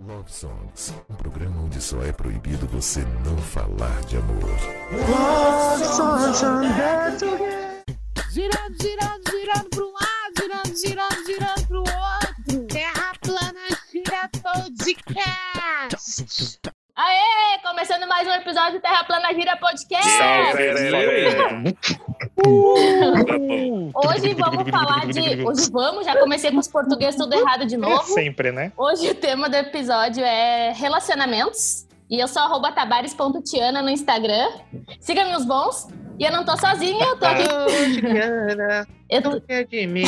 Love Songs, um programa onde só é proibido você não falar de amor. Girando, girando, girando pro lado, girando, girando, girando pro outro. Terra plana gira podcast. Aê! Começando mais um episódio do Terra Plana Gira Podcast. Hoje vamos falar de. Hoje vamos, já comecei com os portugueses tudo errado de novo. Sempre, né? Hoje o tema do episódio é relacionamentos. E eu sou arroba tabares.tiana no Instagram. Siga-me os bons. E eu não tô sozinha, eu tô aqui. Eu tô... é de mim.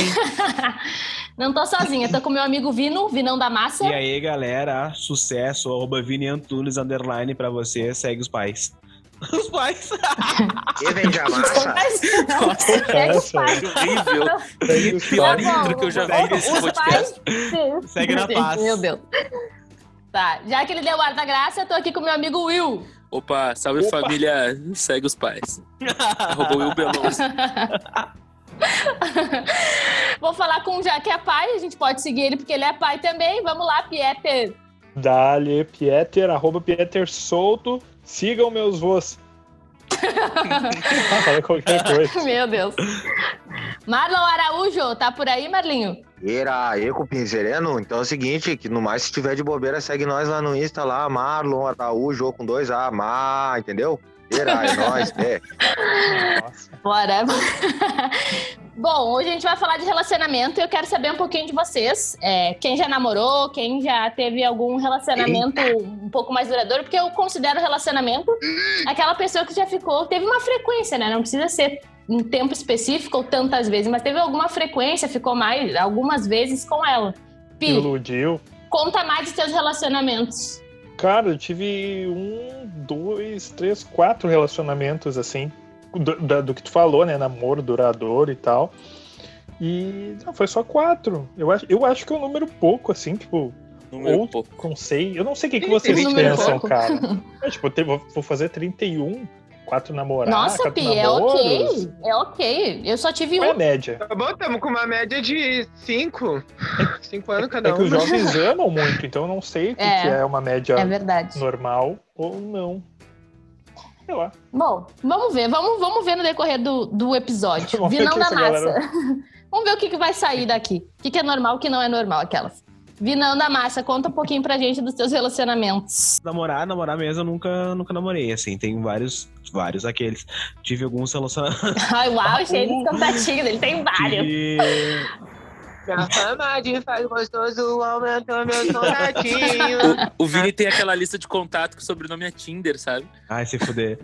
não tô sozinha, tô com meu amigo Vino, Vinão da Massa. E aí, galera, sucesso, arroba Vini Antunes, underline pra você, segue os pais. Os pais. E vende a massa? Segue os pais. horrível. Segue os Pior intro que eu já vi nesse Os podcast. pais. Segue na paz. Meu Deus. Tá, já que ele deu o ar da graça, eu tô aqui com meu amigo Will. Opa, salve Opa. família, segue os pais. Arroba Will Beloso. Vou falar com o já que é pai, a gente pode seguir ele porque ele é pai também. Vamos lá, Pieter. Dali, Pieter, arroba Pieter solto. Sigam meus voos. Ah, Falei qualquer coisa. Meu Deus. Marlon Araújo, tá por aí, Marlinho? Era Eco Pinzereno? Então é o seguinte, que no mais se tiver de bobeira, segue nós lá no Insta, lá, Marlon Araújo com dois A, Má, entendeu? Era, é nóis, é. Nossa. Bora. Bom, hoje a gente vai falar de relacionamento e eu quero saber um pouquinho de vocês. É, quem já namorou, quem já teve algum relacionamento um pouco mais duradouro, porque eu considero relacionamento aquela pessoa que já ficou, teve uma frequência, né? Não precisa ser um tempo específico ou tantas vezes, mas teve alguma frequência, ficou mais, algumas vezes com ela. Pi, Iludiu. conta mais dos seus relacionamentos. Cara, eu tive um, dois, três, quatro relacionamentos assim. Do, da- do que tu falou, né? Namoro duradouro e tal. E não, foi só quatro. Eu acho, eu acho que é um número pouco, assim, tipo, Número Ou- pouco. não sei. Eu não sei o que, que vocês pensam, pouco. cara. É, tipo, te- vou vou fazer 31, quatro namorados. Nossa, quatro Pi, é namoros. ok. É ok. Eu só tive Qual é um. média? Tá bom, estamos com uma média de cinco. Cinco anos cada É que um. os jovens amam muito, então eu não sei o que É. que é uma média É verdade. normal ou não. Sei lá. Bom, vamos ver, vamos, vamos ver no decorrer do, do episódio. Vamos ver Vinão da massa. galera- vamos ver o que, que vai sair daqui. O que, que é normal, o que não é normal, aquelas. Vinão da massa, conta um pouquinho pra gente dos seus relacionamentos. Namorar, namorar mesmo, eu nunca, nunca namorei, assim. Tem vários, vários aqueles. Tive alguns relacionamentos. Ai, uau, cheio de cantatinhos, ele tem vários. Minha fama de faz gostoso aumentou meu soldadinho. O, o Vini tem aquela lista de contato que o sobrenome é Tinder, sabe? Ai, se fuder.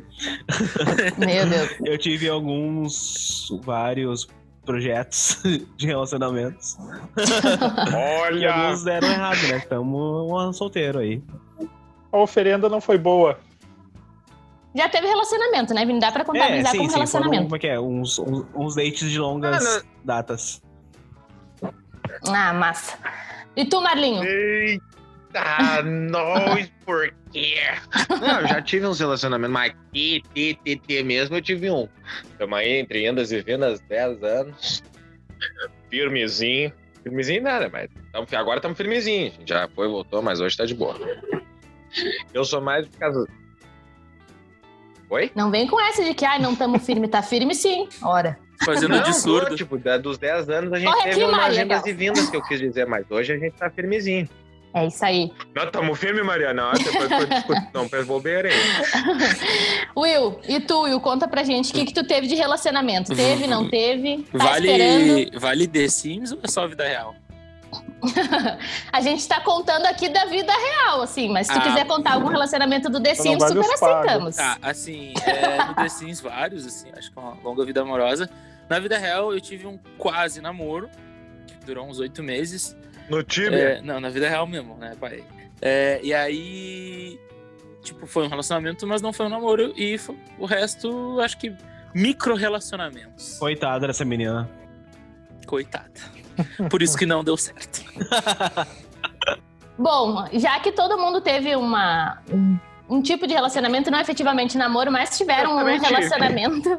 Meu Deus. Eu tive alguns, vários projetos de relacionamentos. E Olha! alguns deram errado, né? Tamo um solteiro aí. A oferenda não foi boa. Já teve relacionamento, né, Vini? Dá pra contabilizar como foram, relacionamento. como é que é? Uns, uns, uns dates de longas Ah, datas. Ah, massa. E tu, Marlinho? Eita, nós, por quê? Não, eu já tive uns relacionamentos, mas T, T, T, T mesmo eu tive um. Tamo aí entre indas e vindas, 10 anos. Firmezinho. Firmezinho nada, mas tamo, agora estamos firmezinho. Já foi, voltou, mas hoje tá de boa. Eu sou mais por causa... Oi? Não vem com essa de que, ai, não tamo firme. Tá firme sim. Ora. Fazendo de Não, surdo. tipo, da- dos 10 anos a gente Corre teve umas Gal. e vindas que eu quis dizer, mas hoje a gente tá firmezinho. É isso aí. Não, tamo firme, Mariana. Ó, Depois foi discutir. Não, fez bobeira aí. Will, e tu, Will, conta pra gente o que, que tu teve de relacionamento. Teve, não teve? Tá esperando? Vale, vale The Sims ou é só vida real? A gente tá contando aqui da vida real, assim, mas se tu Ah. quiser contar algum relacionamento do The Então Sims, super aceitamos. Tá, assim, é, no The Sims vários, assim, acho que é uma longa vida amorosa. Na vida real, eu tive um quase namoro, que durou uns oito meses. No time. É, não, na vida real mesmo, né, pai? É, e aí, tipo, foi um relacionamento, mas não foi um namoro. E fo- o resto, acho que micro-relacionamentos. Coitada dessa menina. Coitada. Por isso que não deu certo. Bom, já que todo mundo teve uma, um, um tipo de relacionamento, não efetivamente namoro, mas tiveram um relacionamento.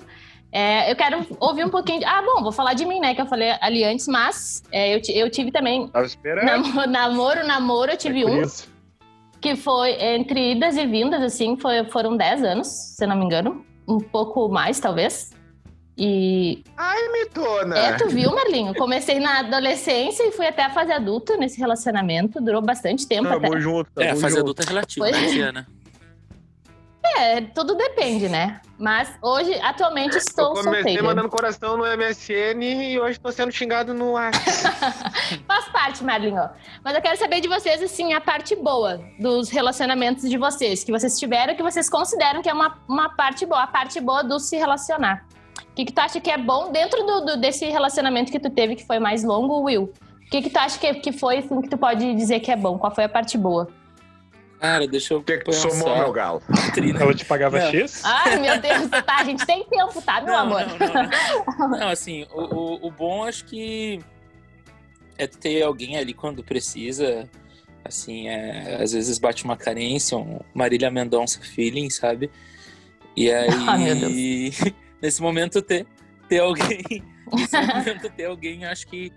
é, eu quero ouvir um pouquinho. De... Ah, bom, vou falar de mim, né? Que eu falei ali antes, mas é, eu, eu tive também Tava esperando. namoro, namoro, namoro, eu tive É um. que foi entre idas e vindas, assim, foi, foram 10 anos, se eu não me engano. Um pouco mais, talvez. E. Ai, mitona! É, tu viu, Marlinho? Comecei na adolescência e fui até a fase adulta nesse relacionamento. Durou bastante tempo até. Tamo junto, É, a tamo fase junto. adulta é relativa, Pois né, é. Tiana? É, tudo depende, né? Mas hoje, atualmente, Eu estou comecei solteira. mandando coração no MSN e hoje tô sendo xingado no ar. Faz parte, Marlinho. Mas eu quero saber de vocês, assim, a parte boa dos relacionamentos de vocês, que vocês tiveram, que vocês consideram que é uma, uma parte boa, a parte boa do se relacionar. O que, que tu acha que é bom dentro do, do- desse relacionamento que tu teve, que foi mais longo, Will? O que, que tu acha que, que foi, assim, que tu pode dizer que é bom? Qual foi a parte boa? Cara, deixa eu O que que tu pensar. somou, meu galo? Trina. Ela te pagava Não. X? Ai, meu Deus, tá, a gente tem tempo, tá, meu Não, amor? não, não, não. Não, assim, o, o, o bom acho que é ter alguém ali quando precisa. Assim, é, às vezes bate uma carência, um Marília Mendonça feeling, sabe? E aí, Ah, meu Deus. nesse momento, ter, ter alguém. Nesse momento, ter alguém, acho que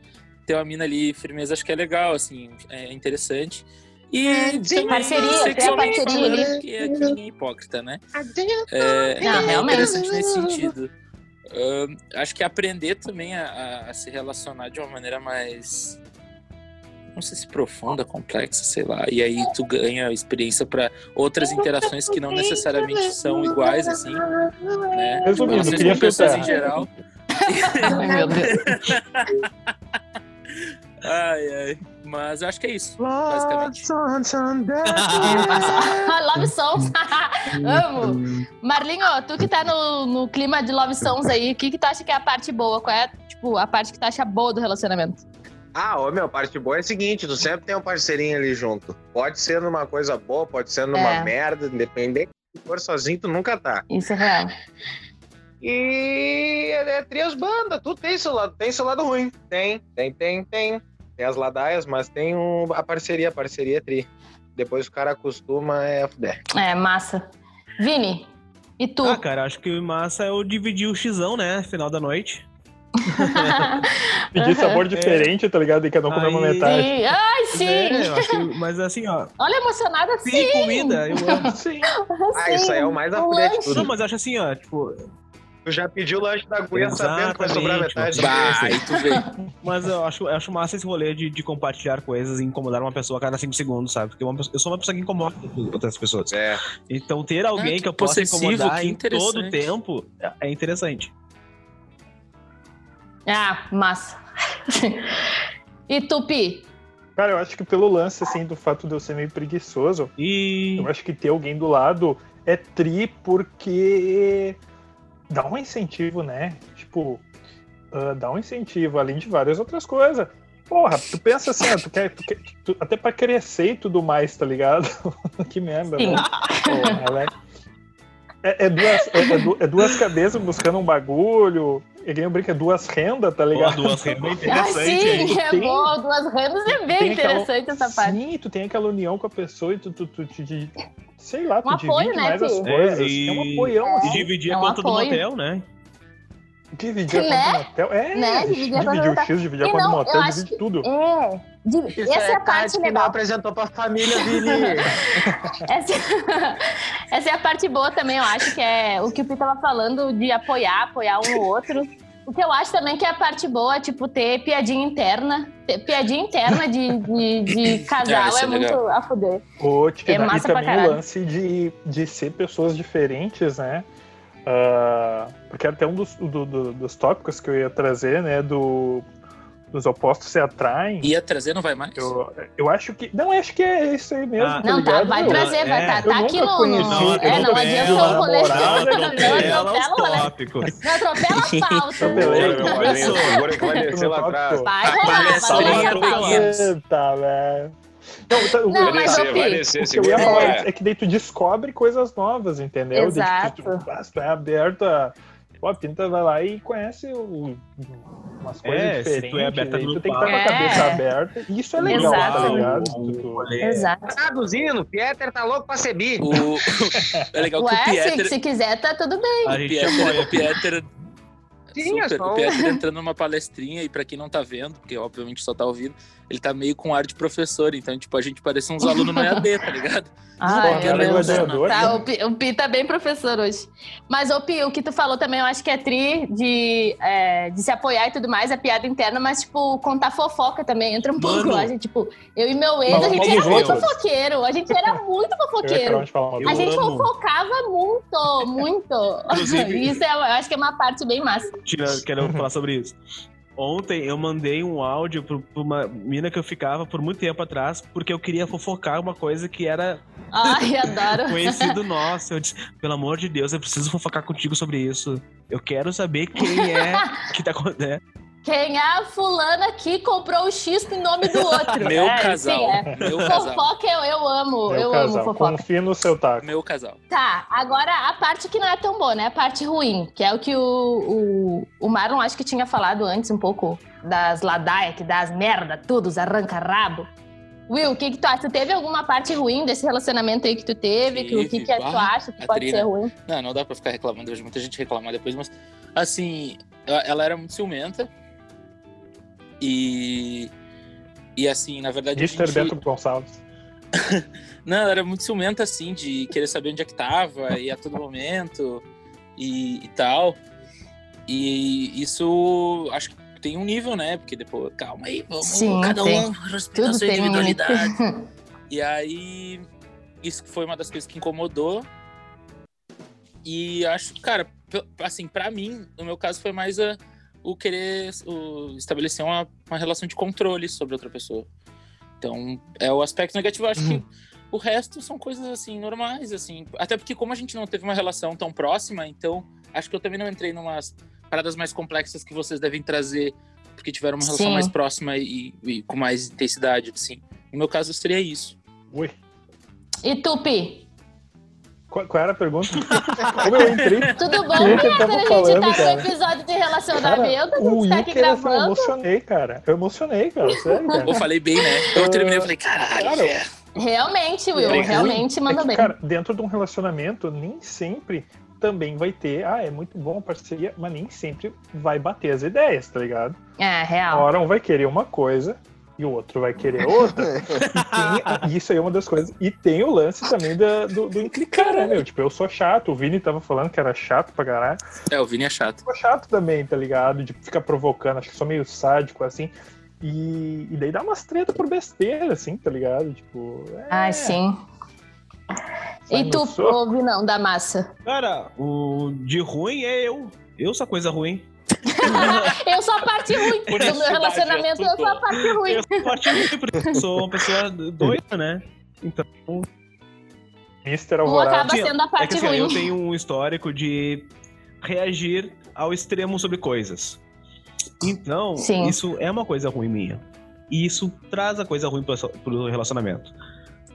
ter uma mina ali, firmeza, acho que é legal, assim, é interessante. E também Parceria, ter a sexualmente parceria ali. falando, porque aqui ninguém é hipócrita, né? É, Não, é realmente. interessante nesse sentido. Ahn, acho que aprender também a, a- a se relacionar de uma maneira mais. Não sei se profunda, complexa, sei lá. E aí tu ganha experiência para outras interações que não necessariamente são iguais, assim. Né? Resumindo, Relações queria com pessoas em geral. Ai, meu Deus. Ai, ai. Mas eu acho que é isso, basicamente. Love Songs. Amo. Marlinho, tu que tá no, no clima de Love Songs aí, o que, que tu acha que é a parte boa? Qual é, tipo, a parte que tu acha boa do relacionamento? Ah, ô meu, parte boa é o seguinte, tu sempre tem um parceirinho ali junto. Pode ser numa coisa boa, pode ser numa É. merda, independente. Se for sozinho, tu nunca tá. Isso é real. E é, é trias banda, tu tem seu lado, tem seu lado ruim. Tem, tem, tem, tem. Tem as ladaias, mas tem um- a parceria, a parceria é tri. Depois o cara acostuma, é fuder. É, massa. Vini, e tu? Ah, cara, acho que massa é eu dividir o xão, né? Final da noite. Pedir sabor diferente, tá ligado? E cada um comer uma metade. Sim. Ai, sim. É, acho mas assim, ó, Olha, emocionada sim. sim, comida, eu amo. Sim. Ah, isso aí é o mais Um. Não, mas eu acho assim, ó, tipo, Tu já pediu o lanche da guia sabendo que vai sobrar metade. Aí tu vê. mas eu acho, eu acho massa esse rolê de, de compartilhar coisas e incomodar uma pessoa a cada cinco segundos, sabe? Porque uma eu sou uma pessoa que incomoda outras pessoas. É. Então ter alguém que que eu possa incomodar que em todo o tempo é- é interessante. Ah, massa. e tu, Pi? Cara, eu acho que pelo lance, assim, do fato de eu ser meio preguiçoso, E eu acho que ter alguém do lado é tri porque dá um incentivo, né? Tipo, ah, dá um incentivo, além de várias outras coisas. Porra, tu pensa assim, ó, tu quer, tu quer- tu- até pra crescer e tudo mais, tá ligado? que merda, Sim. né? Porra, ela é, é, é duas, é, é du- é duas cabeças buscando um bagulho, é que nem eu brinco, é duas rendas, tá Pô, ligado? duas rendas é Ah, interessante. sim, hein? é Tem- boa. Duas rendas é bem Tem aquela- interessante essa parte. Sim, tu tem aquela união com a pessoa e tu, tu, tu, te- te- sei lá, tu Um divide apoio, né, mais as Pi? coisas. É, É, e- um apoião, É. E assim. dividir É a um conta do apoio. motel, né? Dividir a Né? conta do motel. É, Né? Dividir dividir, a conta do o. X, dividir a E conta do motel, que- tudo. É. Div- Isso Essa é a Tati parte que não legal. apresentou pra família, Vini. Essa, essa é a parte boa também, eu acho que é o que o Pi tava falando de apoiar, apoiar um ou outro. O que eu acho também que é a parte boa, tipo, ter piadinha interna. Ter piadinha interna de, de, de casal isso é, é muito legal. a fuder. Ô, Tina, É massa e pra também o lance de, de ser pessoas diferentes, né? Ah, porque até um dos, do- do- dos tópicos que eu ia trazer, né? Do, dos opostos se atraem. Ia trazer, não vai mais? Eu, eu acho que. Não, acho que é isso aí mesmo. Ah. tá Não, tá, vai Eu- trazer, vai é, tá, tá aqui no. eu é, não adianta o rolê. Não Atropela os rolê. tópicos. Não atropela a pauta. Segura que vai descer lá atrás. Vai rolar, vai rolar a do pauta. Eita, velho. Não, tá- o- Não, Vai mas, descer, vai descer, O que eu ia falar É. é que daí tu descobre coisas novas, entendeu? Daí, Exato. tu, se tu é aberto a. Pô, a Pinta vai lá e conhece o- umas coisas É, se tu é diferentes. aberta tu tem que estar com a cabeça É. aberta. Isso é legal, Exato. tá ligado? O- tu- o Exato. Traduzindo, Pieter tá louco pra ser bi. O... É legal que Ué, o se, Pieter. se quiser, tá tudo bem. A gente Pieter, apoia. o Pieter Sim, é Super. só O Pietro entrando numa palestrinha e pra quem não tá vendo, porque obviamente só tá ouvindo, ele tá meio com ar de professor, então tipo a gente parece uns alunos no EAD, tá ligado? Porra, meu cara, Deus. gladiador, Tá, né? o, Pi, o Pi tá bem professor hoje. Mas, ô Pi, o que tu falou também, eu acho que é tri de, é, de se apoiar e tudo mais, é piada interna, mas, tipo, contar fofoca também entra um pouco Mano. lá. Gente, tipo, eu e meu ex, Fala a gente era muito fofoqueiro. A gente era muito fofoqueiro. A gente fofocava muito, muito. Inclusive- Isso é, eu acho que é uma parte bem massa. Tira- quero falar sobre isso. Ontem eu mandei um áudio pra uma mina que eu ficava por muito tempo atrás, porque eu queria fofocar uma coisa que era Ai, adoro. conhecido nosso. Eu disse, pelo amor de Deus, eu preciso fofocar contigo sobre isso. Eu quero saber quem é que tá acontecendo. Quem é a fulana que comprou o X em nome do outro? Meu É, casal. sim, é. Meu casal. Fofoca eu, eu amo, Meu eu casal, amo fofoca. confia no seu taco. Meu casal. Tá, agora a parte que não é tão boa, né? A parte ruim, que é o que o, o, o Marlon acho que tinha falado antes um pouco das ladaia, que dá as merda, tudo, os arranca-rabo. Will, o que, que tu acha? Tu teve alguma parte ruim desse relacionamento aí que tu teve? Que, o que, que tu bah, acha que pode Trina. ser ruim? Não, não dá pra ficar reclamando. Eu vejo muita gente reclamar depois, mas assim, ela era muito ciumenta. E. E assim, na verdade. a Mr. gente- Beto Gonçalves. Não, era muito ciumenta, assim, de querer saber onde é que tava e a todo momento e, e tal. E isso acho que tem um nível, né? Porque depois, calma aí, vamos Sim, cada tem. um respeitar Tudo sua tem individualidade. E aí, isso foi uma das coisas que incomodou. E acho, cara, assim, pra mim, no meu caso, foi mais a- o querer o, estabelecer uma, uma relação de controle sobre outra pessoa. Então, é o aspecto negativo. Eu acho que o resto são coisas, assim, normais, assim. Até porque, como a gente não teve uma relação tão próxima, então, acho que eu também não entrei numas paradas mais complexas que vocês devem trazer, porque tiveram uma relação Sim. mais próxima e, e com mais intensidade, assim. No meu caso, seria isso. Ui. E tu, Pi? Qual, qual era a pergunta? Como eu entrei? Tudo bom? Tava a gente falando, tá no cara? episódio de relacionamento, Cara, a o gente tá aqui queria assim, eu gravando. emocionei, cara. Eu emocionei, cara. Sério, cara. Eu falei bem, né? Eu terminei e falei, caralho, Cara, é. Realmente, Will, É, realmente ruim. mandou é que, bem. Cara, dentro de um relacionamento, nem sempre também vai ter. Ah, é muito bom a parceria, mas nem sempre vai bater as ideias, tá ligado? É, Uma real. hora um vai querer uma coisa e o outro vai querer outra. e tem, isso aí é uma das coisas. E tem o lance também da- do, do implicar, né, meu? Tipo, eu sou chato. O Vini tava falando que era chato pra caralho. É, o Vini é chato. sou chato também, tá ligado? De ficar provocando, acho que sou meio sádico, assim. E, e daí dá umas treta por besteira, assim, tá ligado? Tipo. É, Ai, sim. sai E tu, soco. ouve não, da massa? Cara, o de ruim é eu. Eu sou a coisa ruim. Eu sou a parte ruim. Do meu relacionamento, é eu sou a parte ruim. Eu sou a parte ruim porque eu sou uma pessoa doida, né? Então, Mister Tu Alvorada. acaba sendo a é parte que assim, ruim. eu tenho um histórico de reagir ao extremo sobre coisas. Então, Sim. isso é uma coisa ruim minha. E isso traz a coisa ruim pro, pro relacionamento.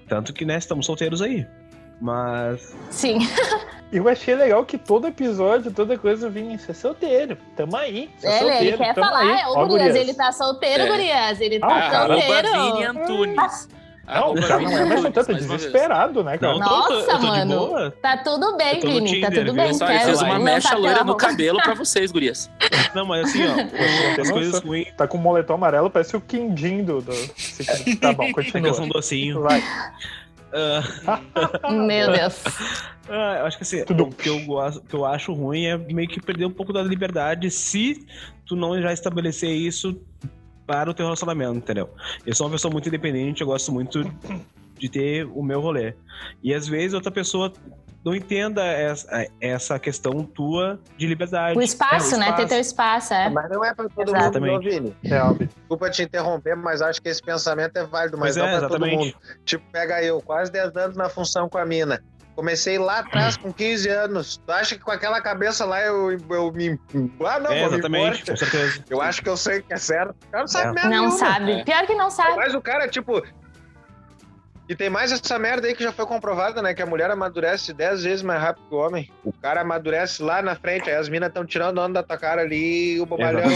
Tanto que, né, estamos solteiros aí. Mas. Sim. Eu achei legal que todo episódio, toda coisa vinha ser solteiro. Tamo aí. Sou Ele, solteiro, ele quer tamo falar, aí. é, ô Gurias, gurias. ele tá solteiro, É. Gurias. Ele tá Ah, solteiro. Vini Antunes. Não, Arroba já não é mais solteiro, tá desesperado, né, cara? Não, Nossa, eu tô, eu tô mano. Tá tudo bem, Eu Vini. Tá tudo bem. Só, ele quer- fez uma não mecha tá loira no cabelo pra vocês, gurias. Não, mas assim, ó, as coisas ruins Tá com o moletom amarelo, parece o quindim do. do... Tá bom, é eu continua. docinho. Vai. Ah, Meu Deus. ah, eu acho que assim, Tudo. o que eu, gosto, que eu acho ruim é meio que perder um pouco da liberdade se tu não já estabelecer isso para o teu relacionamento, entendeu? Eu sou uma pessoa muito independente, eu gosto muito de ter o meu rolê. E às vezes outra pessoa não entenda essa, essa questão tua de liberdade. O espaço, É, o né? Ter teu espaço, é. Mas não é pra todo Exato. mundo, não, Vini. É óbvio. Desculpa te interromper, mas acho que esse pensamento é válido, mas Pois não é, pra todo mundo. exatamente. Tipo, pega eu, quase 10 anos na função com a mina. Comecei lá atrás com 15 anos. Tu acha que com aquela cabeça lá eu, eu me. Ah, não, é, exatamente, com certeza. Eu acho que eu sei que é certo. O cara não sabe É. merda Não nenhuma. sabe. É. Pior que não sabe. Mas o cara, tipo. E tem mais essa merda aí que já foi comprovada, né? Que a mulher amadurece 10 vezes mais rápido que o homem. O cara amadurece lá na frente, aí as minas estão tirando onda da tua cara ali e o bobalhão.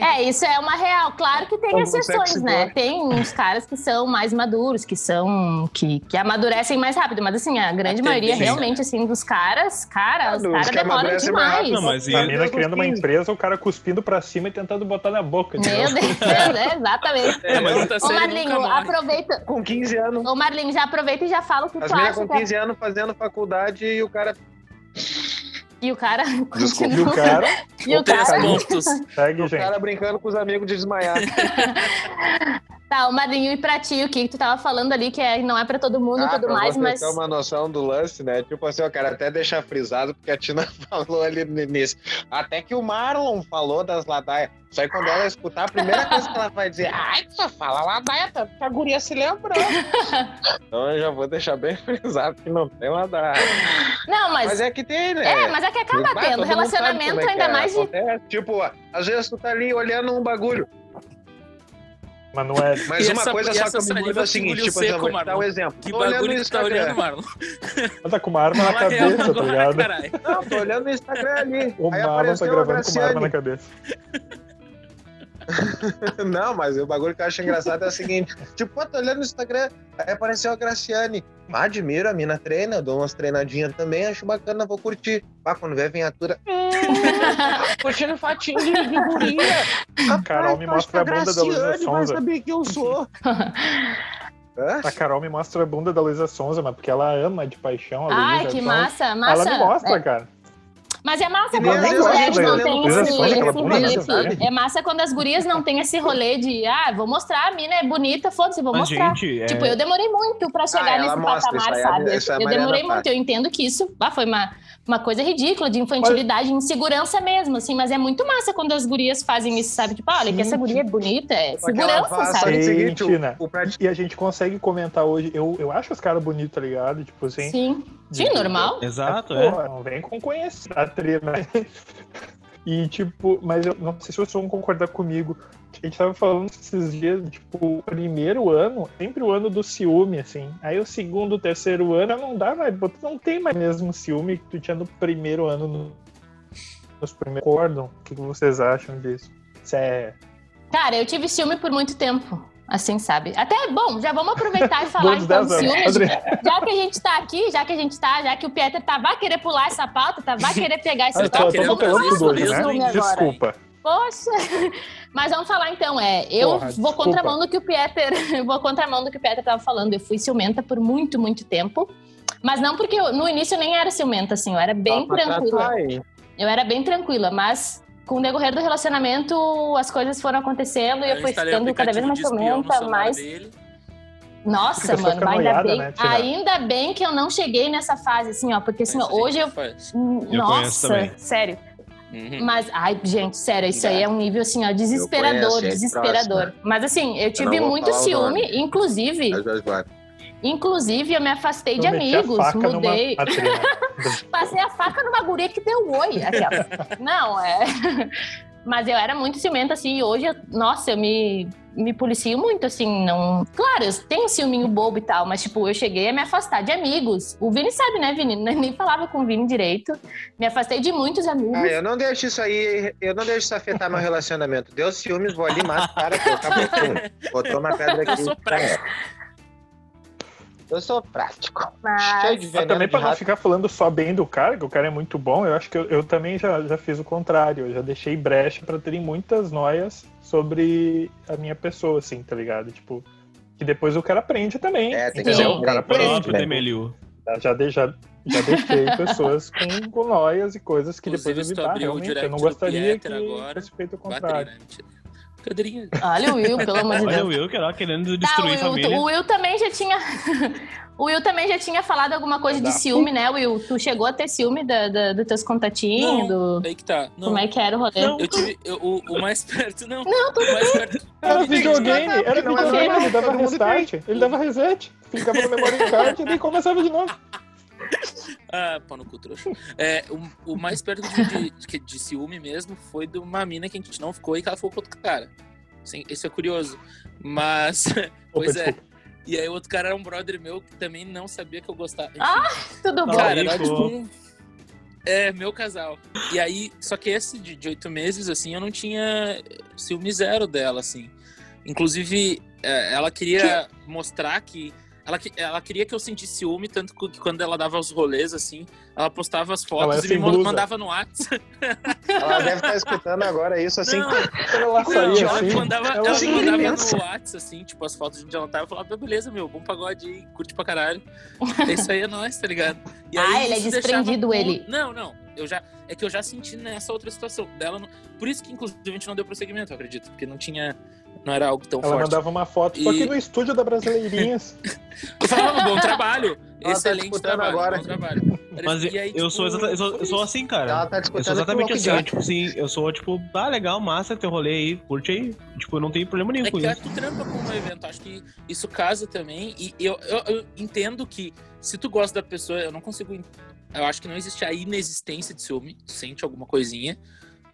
É, isso é uma real. Claro que tem Como exceções, né? Tem uns caras que são mais maduros, que são. que, que amadurecem mais rápido. Mas assim, a grande A maioria tendência. realmente, assim, dos caras, cara, Ah, os caras demoram demais. rápido. Não, mas A mina criando uma empresa, o cara cuspindo pra cima e tentando botar na boca. Meu? Deus, é, exatamente. É, mas Ô, Marlinho, aproveita. com 15 anos. Ô, Marlinho, já aproveita e já fala o que As tu acha com que é- 15 anos fazendo faculdade e o cara. E o cara E o continua. cara E o Três cara. pontos. segue, O gente. cara brincando com os amigos de desmaiar. Tá, o Marlinho, e pra ti, o que que tu tava falando ali, que é, não é pra todo mundo e Ah, tudo pra mais, você mas. ter uma noção do lance, né? Tipo assim, eu quero até deixar frisado, porque a Tina falou ali no início. Até que o Marlon falou das ladaias. Só aí quando ela escutar, a primeira coisa que ela vai dizer, ai, tu só fala tanto que a guria se lembrou. então eu já vou deixar bem frisado que não tem ladaia. Não, mas. Mas é que tem, né? É, mas é que acaba Ah, tendo. Relacionamento é que ainda é. mais de. Acontece, Tipo, às vezes tu tá ali olhando um bagulho. Mas não é. Mas E uma essa- coisa só que eu me muda é o seguinte, tipo, assim, eu seco, vou dar um exemplo. Que Tô olhando bagulho no que tu tá olhando, Instagram. Marlon? Ela tá com uma arma na cabeça, tá ligado? Não, tô olhando no Instagram ali. O Marlon tá gravando com uma arma na cabeça. Não, mas o bagulho que eu acho engraçado é o seguinte: tipo, pô, tô olhando no Instagram, aí apareceu a Graciane. Ah, admiro, a mina treina, eu dou umas treinadinhas também, acho bacana, vou curtir. Ah, quando vê a viatura. Curtindo fatinho de, de guria. Carol me mostra a bunda da Luísa Vai Sonza. saber que eu sou. A Carol me mostra a bunda da Luísa Sonza, mas porque ela ama de paixão a Ai, Luísa que Sonza. massa, massa. Ela me mostra, É, cara. Mas é massa quando as mulheres eu não lembro têm esse, rolê. ver. É massa quando as gurias não têm esse rolê de, ah, vou mostrar, a mina é bonita, foda-se, vou mostrar. gente, é... Tipo, eu demorei muito pra chegar Ah, ela nesse patamar, é- sabe? é eu demorei muito. Eu entendo que isso ah, foi uma, uma coisa ridícula, de infantilidade, insegurança mesmo, assim. Mas é muito massa quando as gurias fazem isso, sabe? Tipo, olha, que essa guria é bonita, é segurança, faz- sabe? é Gente, o- né? o prati- E a gente consegue comentar hoje. Eu, eu acho os caras bonitos, tá ligado? Tipo assim. Sim. Sim, normal. Exato, Pô, é. Não vem com conhecer a trilha, né? E, tipo, mas eu não sei se vocês vão concordar comigo. A gente tava falando esses dias, tipo, o primeiro ano, sempre o ano do ciúme, assim. Aí o segundo, terceiro ano, não dá mais, tu não tem mais mesmo ciúme que tu tinha no primeiro ano, no- nos primeiros acordam. O que vocês acham disso? Isso é. Cara, eu tive ciúme por muito tempo. Assim, sabe? Até, bom, já vamos aproveitar e falar então 10 de anos. ciúme. Adri- Já que a gente tá aqui, já que a gente tá, já que o Pieter tá, vai querer pular essa pauta, tá, vai querer pegar esse Ah, eu tô, tá eu tô trazer tudo hoje, né? Desculpa. Poxa! Mas vamos falar então, é, eu Porra, vou desculpa. contramão do que o Pieter, vou contramão do que o Pieter tava falando. Eu fui ciumenta por muito, muito tempo. Mas não porque eu, no início eu nem era ciumenta, assim, eu era bem pra tranquila. aí. Eu era bem tranquila, mas com o decorrer do relacionamento, as coisas foram acontecendo e eu fui instalei o ficando cada vez mais ciumenta, celular mais. dele. Nossa, mano, ainda bem, né, ainda bem que eu não cheguei nessa fase, assim, ó, porque assim, ó, hoje eu. conheço Nossa, sério. Uhum. Mas, ai, gente, sério, isso aí é um nível assim, ó, desesperador, conheço, é desesperador. próximo. Mas assim, eu tive muito ciúme, inclusive. Inclusive eu me afastei de Eu a amigos, faca mudei, passei a faca numa guria que deu oi, aquela. Não, é. Mas eu era muito ciumenta, assim, e hoje, eu- nossa, eu me, me policio muito, assim, não... Claro, eu tenho ciúminho bobo e tal, mas, tipo, eu cheguei a me afastar de amigos. O Vini sabe, né, Vini? Nem falava com o Vini direito. Me afastei de muitos amigos. Ah, eu não deixo isso aí, eu não deixo isso afetar meu relacionamento. Deu ciúmes, vou ali, mato o cara, acabou. Botou uma pedra aqui. Eu sou prático. Eu sou prático. Mas- Cheio de Mas veneno também de pra não ficar falando só bem do cara, que o cara é muito bom, eu acho que eu, eu também já, já fiz o contrário. Eu já deixei brecha pra terem muitas noias sobre a minha pessoa, assim, tá ligado? Tipo, que depois o cara aprende também. É, tem que ser entendeu? um O cara aprende. Próprio né? Já, de, já, já deixei pessoas com, com noias e coisas que Inclusive, depois ah, o realmente, eu não gostaria que agora, fosse feito o contrário. né? Cadeirinha. Olha o Will, pelo amor de Olha Deus. o Will, que era querendo Tá, destruir o família. Will, o Will também já tinha. o Will também já tinha falado alguma coisa de ciúme, né, Will? Tu chegou a ter ciúme da, da- dos teus contatinhos? Não, Do... Aí que tá. Não, Como é que era o rolê? Não. eu tive. eu- o, o mais perto, não. o mais perto. Era videogame, era não videogame, ele dava restart, ele dava reset, ficava no memory card e daí começava de novo. Ah, pau no cu, trouxa. É, o, o mais perto de, de, de ciúme mesmo foi de uma mina que a gente não ficou e que ela ficou com outro cara. Sim, isso é curioso. Mas, pois Opa, é. desculpa. E aí o outro cara era um brother meu que também não sabia que eu gostava. Enfim, Ah, Tudo bom. Cara, era tipo um... É, meu casal. E aí, só que esse de de oito meses, assim, eu não tinha ciúme zero dela, assim. Inclusive, é, ela queria mostrar que. Ela, que- ela queria que eu sentisse ciúme, tanto que quando ela dava os rolês, assim, ela postava as Ela fotos é e me blusa. mandava no WhatsApp. Ela deve estar escutando agora isso assim. Não, Quando ela Não, saía ela assim, me mandava, ela ela me assim, mandava no WhatsApp, assim, tipo, as fotos de onde ela tava. Eu falava, beleza, meu, bom pagode aí, curte pra caralho. Isso aí é nóis, tá ligado? E Ah, ele é desprendido, deixava ele. Não, não. Eu já, é que eu já senti nessa outra situação dela. não- Por isso que, inclusive, a gente não deu prosseguimento, eu acredito. Porque não tinha. Não era algo tão ela forte. mandava uma foto. E- aqui no estúdio da Brasileirinhas. Eu falava, bom trabalho. Ela tá Excelente disputando trabalho. agora. Bom trabalho. Mas E aí, eu, tipo, sou exata- eu, sou, eu sou assim, cara. Ela tá Eu sou exatamente assim, Loki tipo assim, eu sou tipo, ah, legal, massa, teu rolê aí, curte aí. Tipo, eu não tenho problema nenhum É com que isso. tu trampa com um evento, acho que isso casa também. E eu, eu, eu entendo que se tu gosta da pessoa, eu não consigo. Eu acho que não existe a inexistência de ciúme. Tu sente alguma coisinha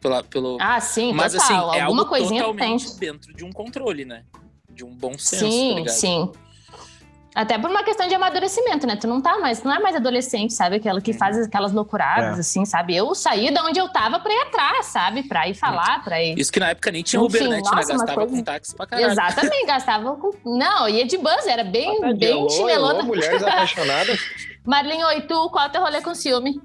pela, pelo. Ah, sim, Mas total. assim, é Alguma algo coisinha tu tem. totalmente dentro de um controle, né? De um bom senso, tá Sim, ligado? sim. Até por uma questão de amadurecimento, né? Tu não tá mais, tu não é mais adolescente, sabe? Aquela que Uhum. faz aquelas loucuradas, É. assim, sabe? Eu saí da onde eu tava pra ir atrás, sabe? Pra ir falar, pra ir. Isso que na época nem tinha Enfim, Ubernet, né? nossa, uma Gastava coisa- com táxi pra caralho. Exatamente, gastava com. Não, ia de bus, era bem, Alô, bem alô, chinelona. mulheres apaixonadas. Marlin, oi, tu, qual é o teu rolê com ciúme?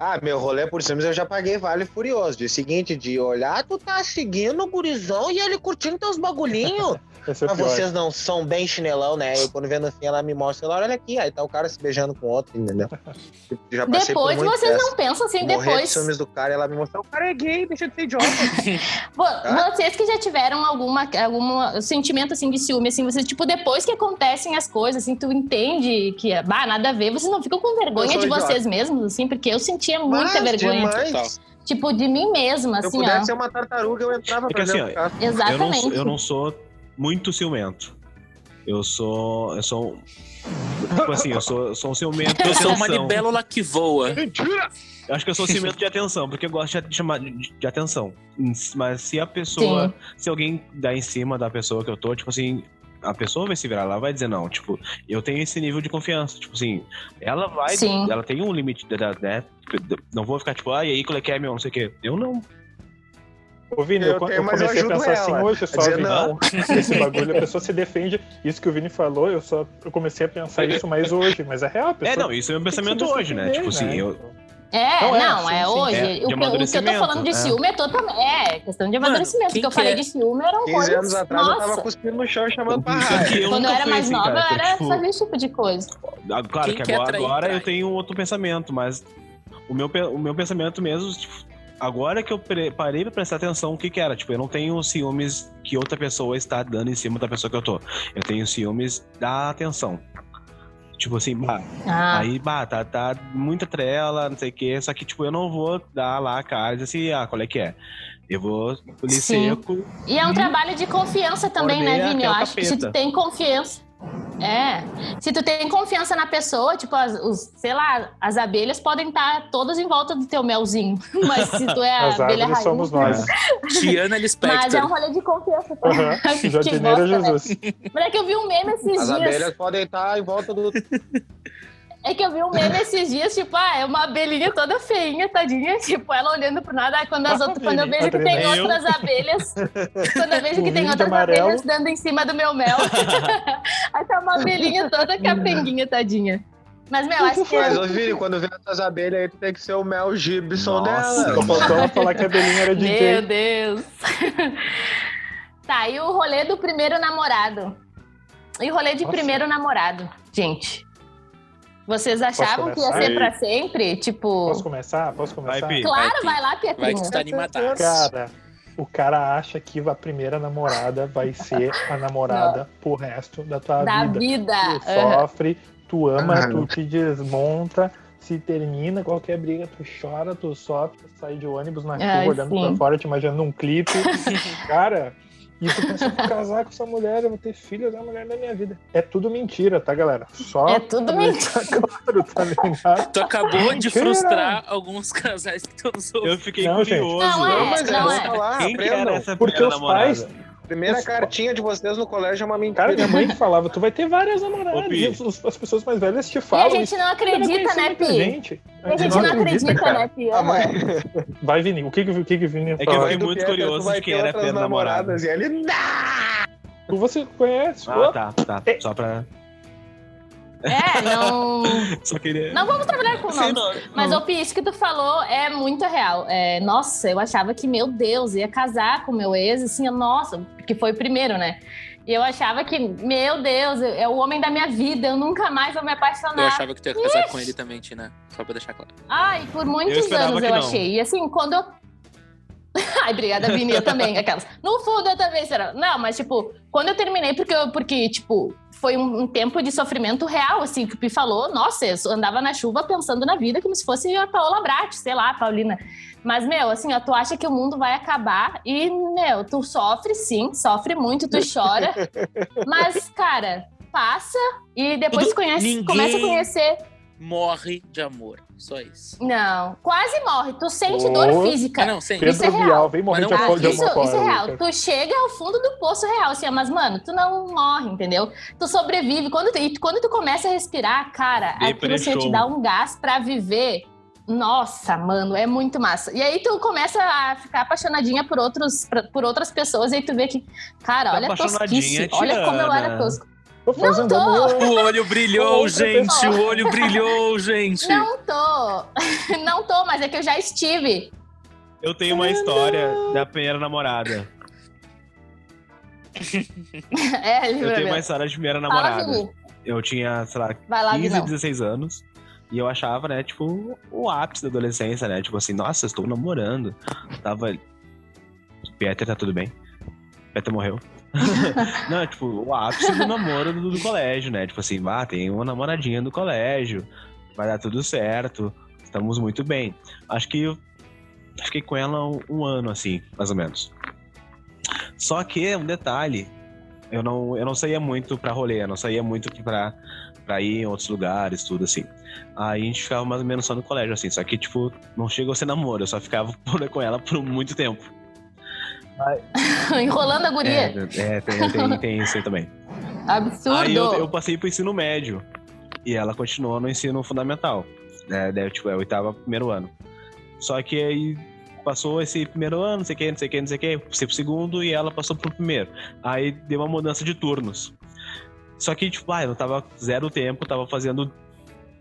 Ah, meu rolê por cima eu já paguei vale furioso. De seguinte, de olhar, tu tá seguindo o gurizão e ele curtindo teus bagulhinhos. Esse é Mas pior. vocês não são bem chinelão, né? Eu quando vendo assim, ela me mostra, ela, olha aqui, aí tá o cara se beijando com outro, entendeu? Tipo, já Depois vocês dessa. não pensam assim, Morrer de depois. ciúmes do cara ela me mostrou, o cara é gay, deixa de ser idiota. Vo- Vocês que já tiveram alguma, algum sentimento assim de ciúme, assim, vocês, tipo, depois que acontecem as coisas, assim, tu entende que, bah, nada a ver, vocês não ficam com vergonha de idiota. vocês mesmos, assim, porque eu sentia muita Mas vergonha. demais. Total. Tipo, de mim mesma, Se eu assim, pudesse ó. ser uma tartaruga, eu entrava É pra assim, dentro ó, do carro. Eu não, Exatamente. sou- eu não sou muito ciumento. Eu sou. Eu sou. Tipo assim, eu sou, eu sou um ciumento Eu sou uma libélula que voa. Eu acho que eu sou ciumento de atenção, porque eu gosto de chamar de, de atenção. Mas se a pessoa. Sim. Se alguém dá em cima da pessoa que eu tô, tipo assim. A pessoa vai se virar, ela vai dizer não. Tipo, eu tenho esse nível de confiança. Tipo assim, ela vai. Sim. Ela tem um limite, da- né? Não vou ficar tipo, ah, e aí, qual é que é, meu? Não sei o quê. Eu não. Ô, Vini, Eu eu, tenho, eu eu comecei a pensar assim ela hoje a só, dizer Vini. não. Esse bagulho, a pessoa se defende. Isso que o Vini falou, eu só eu comecei a pensar isso mais hoje, mas é real, a pessoa. É, não, isso é meu pensamento hoje, né? Tipo assim, eu, É, Não, não, é, é, sim, sim. hoje. É, o, que, eu- o que eu tô falando de é. ciúme é totalmente. É, questão de Mano, amadurecimento. O quem que eu falei de ciúme eram 15 coisas. anos atrás eu Nossa, tava cuspindo no chão e chamando pra raio. eu quando eu era mais assim, nova, cara, eu era tipo, fazer esse tipo de coisa. Claro Quem que agora, atrair, agora eu tenho um outro pensamento, mas o meu, o meu pensamento mesmo, tipo, agora que eu parei pra prestar atenção o que que era, tipo, eu não tenho ciúmes que outra pessoa está dando em cima da pessoa que eu tô. Eu tenho ciúmes da atenção. Tipo assim, bah, Ah, aí, bah, tá, tá muita trela, não sei o quê, só que, tipo, eu não vou dar lá a cara e dizer assim, ah, qual é que é? Eu vou polir seco. E é um Hum. trabalho de confiança também, né, Vini? Eu acho que se tu capeta. tem confiança. É. Se tu tem confiança na pessoa, tipo, as, os, sei lá, as abelhas podem estar todas em volta do teu melzinho. Mas se tu é a As abelha rainha. somos nós. Tiana Mas é Lispector. um rolê de confiança. Aham, Que Jardineira bosta, né? Jesus. Moleque, eu vi um meme esses As dias. abelhas podem estar em volta do. É que eu vi um meme esses dias, tipo, ah, é uma abelhinha toda feinha, tadinha, tipo, ela olhando pro nada, aí quando as Ah, outras, quando eu vejo que tem outras abelhas, quando eu vejo que tem de outras abelhas dando em cima do meu mel, aí tá uma abelhinha toda capenguinha, tadinha. Mas, meu, acho que Mas, é... ô Vini, quando vê essas abelhas aí, tu tem que ser o Mel Gibson Nossa. dela. Só faltou ela falar que a Belinha era Meu DJ. Deus. tá, e o rolê do primeiro namorado? E o rolê de Nossa. primeiro namorado, gente? Vocês achavam que ia ser pra sempre? Tipo... Posso começar? Posso começar? Vai, Pi. Claro, Vai, Pi. vai lá, Vai que Pietrinho. tu tá animadaço. Cara, o cara acha que a primeira namorada vai ser a namorada pro resto da tua Da vida. vida. Tu Aham. sofre, tu ama, Ah. tu te desmonta. Se termina qualquer briga, tu chora, tu sofre, tu sai de ônibus na Ai, rua, olhando sim. pra fora, te imaginando num clipe. Cara, e eu vou casar com essa mulher, eu vou ter filhos, é a mulher da minha vida. É tudo mentira, tá, galera? Só É tudo pra deixar claro, tá ligado? Tu acabou de Mentira. frustrar alguns casais que estão nos ouvindo. Eu fiquei Não, gente. curioso. Não, é, Não, mas não é, é. falar, Quem que era essa Porque os namorada? pais- Primeira cartinha de vocês no colégio é uma mentira. Cara, minha mãe falava, tu vai ter várias namoradas. Pi. E as, as pessoas mais velhas te E a falam. gente não acredita, né, Pi? Gente. A gente não acredita, cara. né, Pi? A mãe, Vai, Vini. O que que, o que, que Vini ia É que eu fiquei muito curioso de quem era Pedro namorado. namoradas. E ele, Você conhece? Ah, tá, tá. É. Só pra. É, não. Só queria. Não vamos trabalhar com nomes. não. Mas, ô, Pi, isso que tu falou é muito real. É, nossa, eu achava que, meu Deus, ia casar com meu ex, assim, nossa, que foi o primeiro, né? E eu achava que, meu Deus, é o homem da minha vida, eu nunca mais vou me Eu apaixonar. achava que tu ia casar com ele também, Tina. Só pra deixar claro. Ai, por Eu muitos esperava anos eu não. achei. E assim, quando eu. Ai, obrigada, Vini, eu também, aquelas. No fundo, eu também será. Não, mas tipo, quando eu terminei, porque, eu, porque tipo, foi um, um tempo de sofrimento real, assim, que o Pi falou. Nossa, eu andava na chuva pensando na vida como se fosse a Paola Brat, sei lá, Paulina. Mas, meu, assim, ó, tu acha que o mundo vai acabar e, meu, tu sofre sim, sofre muito, tu chora. mas, cara, passa e depois Tudo- conhece, começa a conhecer. Morre de amor. Só isso. Não, quase morre. Tu sente Oh. dor física. Ah, não, sim. Isso é Pedro real. Vem morrer de Ah, de isso, isso é real. cara. Tu chega ao fundo do poço real, assim, mas, mano, tu não morre, entendeu? Tu sobrevive. Quando tu, e quando tu começa a respirar, cara, aquilo assim, te dá um gás pra viver. Nossa, mano, é muito massa. E aí tu começa a ficar apaixonadinha por, outros, por outras pessoas, e aí tu vê que, cara, Tá olha a tosquice, olha como eu era tosco. Tô fazendo tô. amor. O olho brilhou, gente. O olho brilhou, gente. Não tô, não tô, mas é que eu já estive. Eu tenho uma história da primeira namorada. É, Eu tenho uma história de primeira namorada. Eu tinha, sei lá, lá, 15, Vinão. 16 anos. E eu achava, né, tipo, o ápice da adolescência, né? Tipo assim, nossa, estou namorando. Tava. Peter, tá tudo bem? Peter morreu. Não, tipo, o ápice do namoro do, do colégio, né? Tipo assim, ah, tem uma namoradinha do colégio, vai dar tudo certo, estamos muito bem. Acho que eu fiquei com ela um, um ano, assim, mais ou menos. Só que, um detalhe, eu não, eu não saía muito pra rolê, eu não saía muito pra, pra ir em outros lugares, tudo assim. Aí a gente ficava mais ou menos só no colégio, assim. Só que, tipo, não chegou a ser namoro, eu só ficava com ela por muito tempo. Enrolando a guria. É, é tem, tem, tem isso aí também. Absurdo. Aí eu, eu passei pro ensino médio. E ela continuou no ensino fundamental. Né? Daí, tipo, é o oitava primeiro ano. Só que aí passou esse primeiro ano, não sei o que, não sei o que, não sei o que, passei pro segundo e ela passou pro primeiro. Aí deu uma mudança de turnos. Só que, tipo, ah, eu tava zero tempo, tava fazendo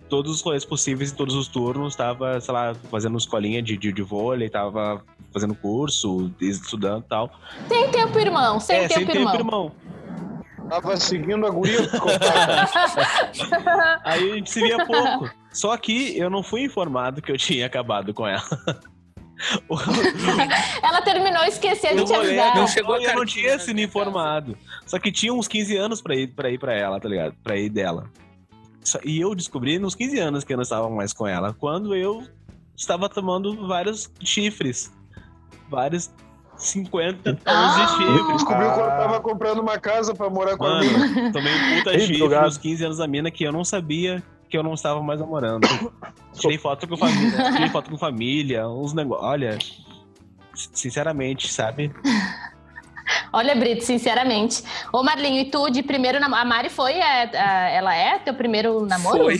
todos os rolês possíveis em todos os turnos, tava, sei lá, fazendo escolinha de, de, de vôlei, tava fazendo curso, estudando e tal. Sem tempo, irmão. Sem é, tempo, sem irmão. tempo, irmão. tava seguindo a guria. Aí a gente se via pouco. Só que eu não fui informado que eu tinha acabado com ela. Ela terminou esquecendo de te avisar. Não chegou eu não tinha na sido informado. Só que tinha uns 15 anos pra ir pra, ir pra ela, tá ligado? Pra ir dela. E eu descobri nos 15 anos que eu não estava mais com ela, quando eu estava tomando vários chifres. Vários 50 tons Ah. de chifres. Descobriu quando Ah. tava comprando uma casa pra morar com a mina. Mano, tomei um puta chifre drogado. nos 15 anos da mina que eu não sabia que eu não estava mais namorando. Tirei foto com família, tirei foto com família, uns negócios. Olha, sinceramente, sabe? Olha, Brito, sinceramente. Ô, Marlinho, e tu de primeiro namoro? A Mari foi, é, a- ela é teu primeiro namoro? Foi.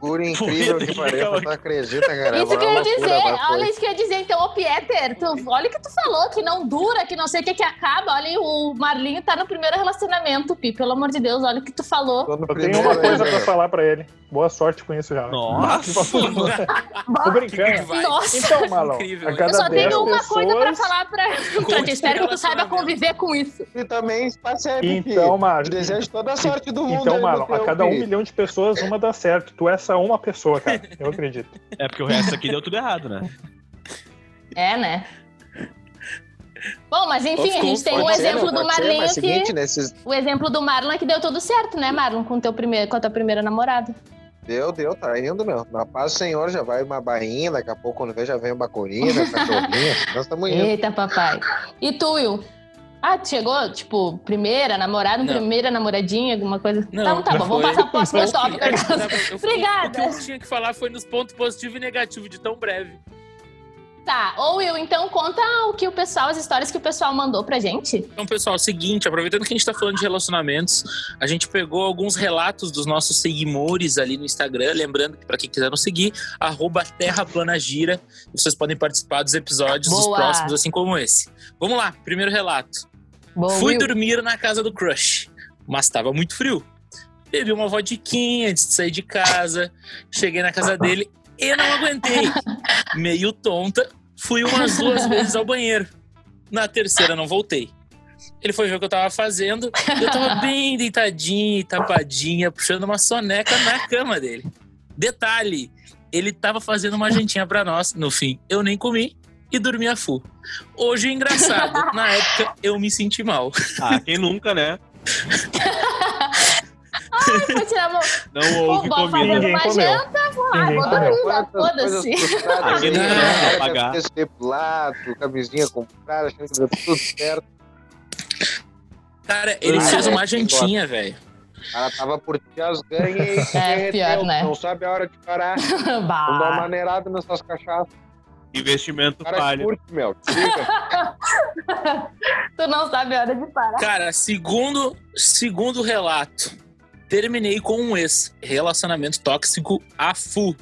Por incrível que pareça, tu acredita, cara? Isso que eu É ia dizer, loucura, foi. olha isso que eu ia dizer. Então, ô Pieter, tu, olha o que tu falou, que não dura, que não sei o que que acaba. Olha, o Marlinho tá no primeiro relacionamento, Pi, pelo amor de Deus, olha o que tu falou. Eu tenho uma coisa pra falar pra ele. Boa sorte com isso já. Nossa! Tô brincando. Nossa! Então, Malão, Incrível, a cada Eu só 10 tenho uma pessoas... coisa pra falar pra, pra ti. Espero que tu saiba conviver com isso. E também percebe, Então, Pi. Marlon. Desejo toda a sorte do mundo. Então, Marlon, a cada um Pi. milhão de pessoas, uma dá certo. Tu é essa uma pessoa, cara. Eu acredito. É porque o resto aqui deu tudo errado, né? É, né? Bom, mas enfim, a gente tem ser, exemplo do mas que. seguinte, nesses... O exemplo do Marlon é que deu tudo certo, né, Marlon? Com, teu primeiro, com a tua primeira namorada. Deu, deu, tá indo, meu. Na paz do Senhor já vai uma barrinha, daqui a pouco quando vê já vem uma bacorina, cachorrinha. Nós estamos indo. Eita, papai. E tu, Will? Ah, tu chegou, tipo, primeira namorada, Não. primeira namoradinha, alguma coisa? Não, então tá não bom, vamos foi. passar pro próximo tópico. Obrigada. O que eu tinha que falar foi nos pontos positivos e negativos de tão breve. Tá, ou Will, então conta o que o pessoal, as histórias que o pessoal mandou pra gente. Então, pessoal, é o seguinte, aproveitando que a gente tá falando de relacionamentos, a gente pegou alguns relatos dos nossos seguidores ali no Instagram, lembrando que pra quem quiser nos seguir, arroba terraplanagira, vocês podem participar dos episódios dos Boa. próximos, assim como esse. Vamos lá, primeiro relato. Boa, Fui Will. dormir na casa do crush, mas tava muito frio. Bebi uma vodquinha antes de sair de casa, cheguei na casa dele e não aguentei. Meio tonta, fui umas duas vezes ao banheiro. Na terceira não voltei. Ele foi ver o que eu tava fazendo, e eu tava bem deitadinha e tapadinha, puxando uma soneca na cama dele. Detalhe, ele tava fazendo uma jantinha pra nós, no fim eu nem comi e dormi a full. Hoje é engraçado, na época eu me senti mal. Ah, quem nunca, né? Foi tirar a mão. Não houve Pô, comida. fazendo Ninguém uma comeu. janta, vou lá, Ninguém vou comeu. dormir, foda-se. né? não cara pagar. depilado, camisinha comprada, achando que deu tudo certo. Cara, ele Ah, fez é, uma jantinha, velho. O cara tava por ti as ganhas e É, pior, né? Não sabe a hora de parar. Vamos dar uma maneirada nessas cachaças. Investimento cara falho. curte, meu. Tu não sabe a hora de parar. Cara, segundo, segundo relato, terminei com um ex. Relacionamento tóxico a full.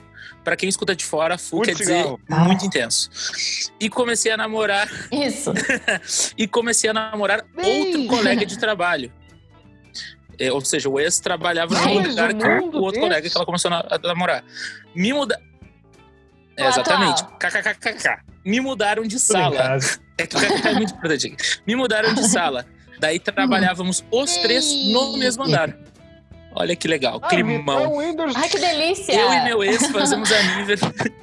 Pra quem escuta de fora, full Muito quer dizer cigarro. muito intenso. E comecei a namorar, Isso. e comecei a namorar Bem. outro colega de trabalho. É, ou seja, o ex trabalhava no mesmo lugar que o outro desse. colega que ela começou a namorar. Me muda... É, exatamente. KKKKK. Me mudaram de sala. É que o KKK é muito importante. Me mudaram de sala. Daí trabalhávamos os três no mesmo andar. Olha que legal, Ah, climão. Vitão Whindersson. Ai, que delícia. Eu e meu ex fazemos aniversário.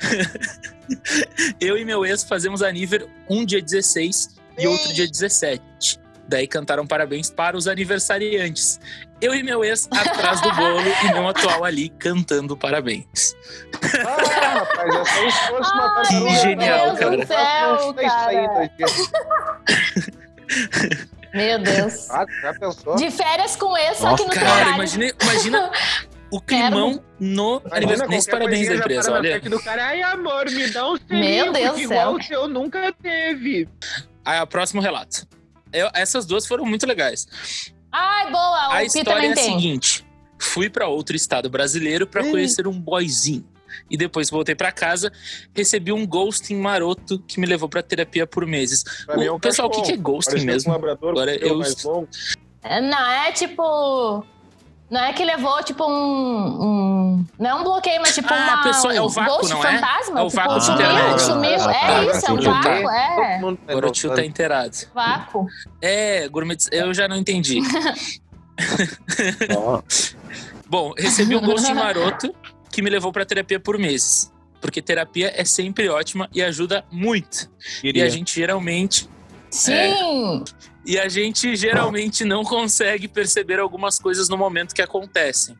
Eu e meu ex fazemos aniversário um dia 16 e outro dia 17. Daí cantaram parabéns para os aniversariantes. Eu e meu ex atrás do bolo e meu atual ali cantando parabéns. Ah, rapaz, essa aí se fosse uma meu Genial, Deus cara. do céu, Não sei isso aí, cara. Meu Deus. Ah, já pensou? De férias com esse, que no Cara, trabalho. imagina, imagina o climão no aniversário. Nesse parabéns da empresa, olha. Do cara, Ai, amor, me dá um Meu selinho, Deus do céu. igual o seu nunca teve. Aí, o próximo relato. Eu- essas duas foram muito legais. Ai, boa. O A Pi história também é a tem. seguinte: fui pra outro estado brasileiro pra Ih. conhecer um boyzinho. E depois voltei pra casa, recebi um ghosting maroto que me levou pra terapia por meses. Pra é O um pessoal, o que, que é ghosting Parecia mesmo? Um labrador Agora eu-. É, Não, é tipo. Não é que levou, tipo, um. um- não é um bloqueio, mas tipo Ah, uma. pessoa- é o um vácuo, ghost não é? fantasma. É o tipo, vácuo de sumiu, internet. sumiu. Ah, É tá, isso, é um vácuo, é. Tá Agora o tio tá inteirado. Vácuo. É, gourmet, eu já não entendi. Bom, recebi um ghosting maroto que me levou pra terapia por meses. Porque terapia é sempre ótima e ajuda muito. E queria. a gente geralmente Sim. E a gente geralmente não consegue perceber algumas coisas no momento que acontecem.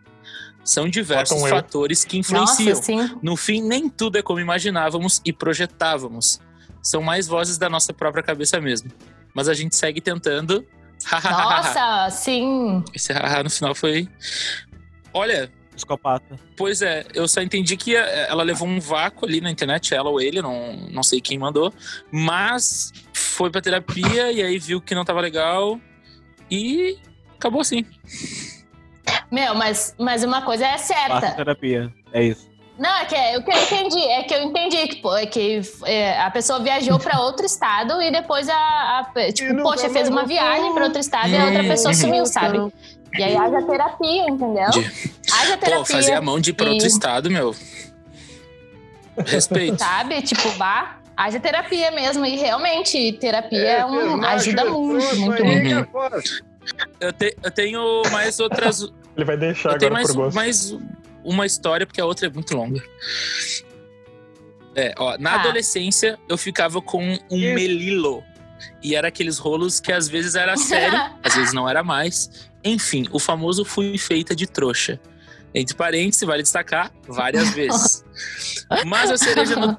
São diversos eu. fatores que influenciam. Nossa. No fim, nem tudo é como imaginávamos e projetávamos. São mais vozes da nossa própria cabeça mesmo. Mas a gente segue tentando. Nossa, sim. Esse haha no final foi. Olha, Psicopata. pois é, eu só entendi que eh, ela levou um vácuo ali na internet, ela ou ele, não, não sei quem mandou. Mas foi pra terapia e aí viu que não tava legal. E acabou assim. Meu, mas, mas uma coisa é Faça certa. terapia. É isso. Não, é que é, o que eu entendi, é que eu entendi que, pô, é que é, a pessoa viajou pra outro estado e depois a, a- tipo, poxa, fez uma viagem pra outro estado e a outra pessoa sumiu, sabe? E aí haja terapia, entendeu? De- Haja terapia. Pô, fazer a mão de ir pra outro e- estado, meu. Respeito. Sabe? Tipo, bah, haja terapia mesmo. E realmente, terapia é, um, fez ajuda muito, muito, é Uhum. Eu, te- eu tenho mais outras. Ele vai deixar eu tenho agora mais, por gosto. mais uma história, porque a outra é muito longa. É, ó, na Tá. adolescência eu ficava com um melilo. E era aqueles rolos que às vezes era sério, às vezes não era mais. Enfim, o famoso fui feita de trouxa. Entre parênteses, vale destacar várias vezes. Mas a cereja no.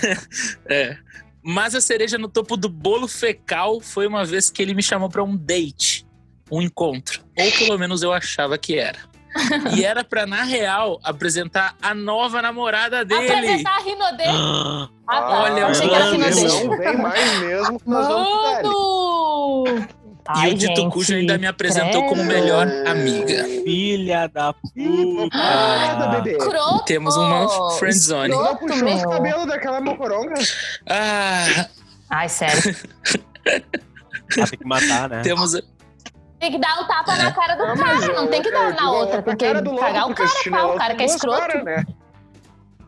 é. Mas a cereja no topo do bolo fecal foi uma vez que ele me chamou pra um date, um encontro. Ou pelo menos eu achava que era. E era pra, na real, apresentar a nova namorada dele. Apresentar a Rinodê. Ah, Ah, tá. Olha, Eu achei que era mano, Rinodê. Não vem mais mesmo que nós vamos Mano! E Ai, o Dito gente, Cujo ainda me apresentou como credo. melhor amiga. filha da puta. Nada, bebê. Escroto! Temos uma friendzone. Não Escroto, puxou os meu. cabelos daquela mocoronga. Ah, Ai, sério. Ah, tem que matar, né? temos. Tem que dar o tapa na cara do Não, cara, não eu- tem que eu dar na outra. a Tem que cara do louco, cagar o porque cara, esse pá. O cara que é escroto. caras, né?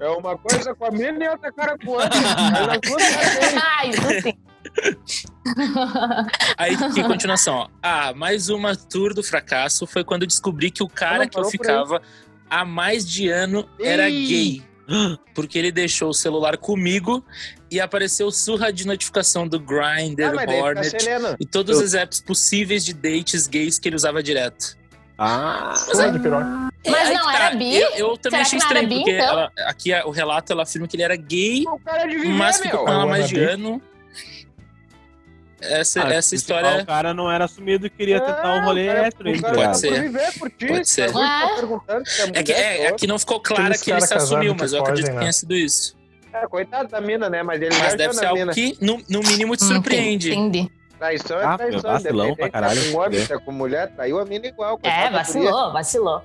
É uma coisa com a mina e outra cara com a outra. Tem. Ai, isso sim. Aí, em continuação, ó. Ah, mais uma tour do fracasso foi quando eu descobri que o cara que eu ficava há mais de ano era Ih. gay. Porque ele deixou o celular comigo e apareceu surra de notificação do Grindr, Ah, mas Hornet e todos os apps possíveis de dates gays que ele usava direto. Ah, Porra de piroca. Mas Aí não que tá, era bi? Eu, eu também Será achei estranho, bi, porque então? ela- aqui o relato ela afirma que ele era gay, O cara é de viver, mas ficou meu. com ela há Eu mais de ano. Essa, Ah, essa história. pá, O cara não era assumido e queria tentar um É, rolê cara- hétero, Pode tá cara? ser. Pode ser. Tá É. É que, é, toda. aqui não ficou claro que ele se assumiu, mas que eu acredito que né? tenha sido isso. É, coitado da mina, né? Mas ele Mas deve ser algo mina. que, no, no mínimo, te surpreende. Entendi. Traição é Ah, traição. vacilão pra caralho, Se é com homem, é com mulher, traiu a mina igual. É, vacilou, vacilou.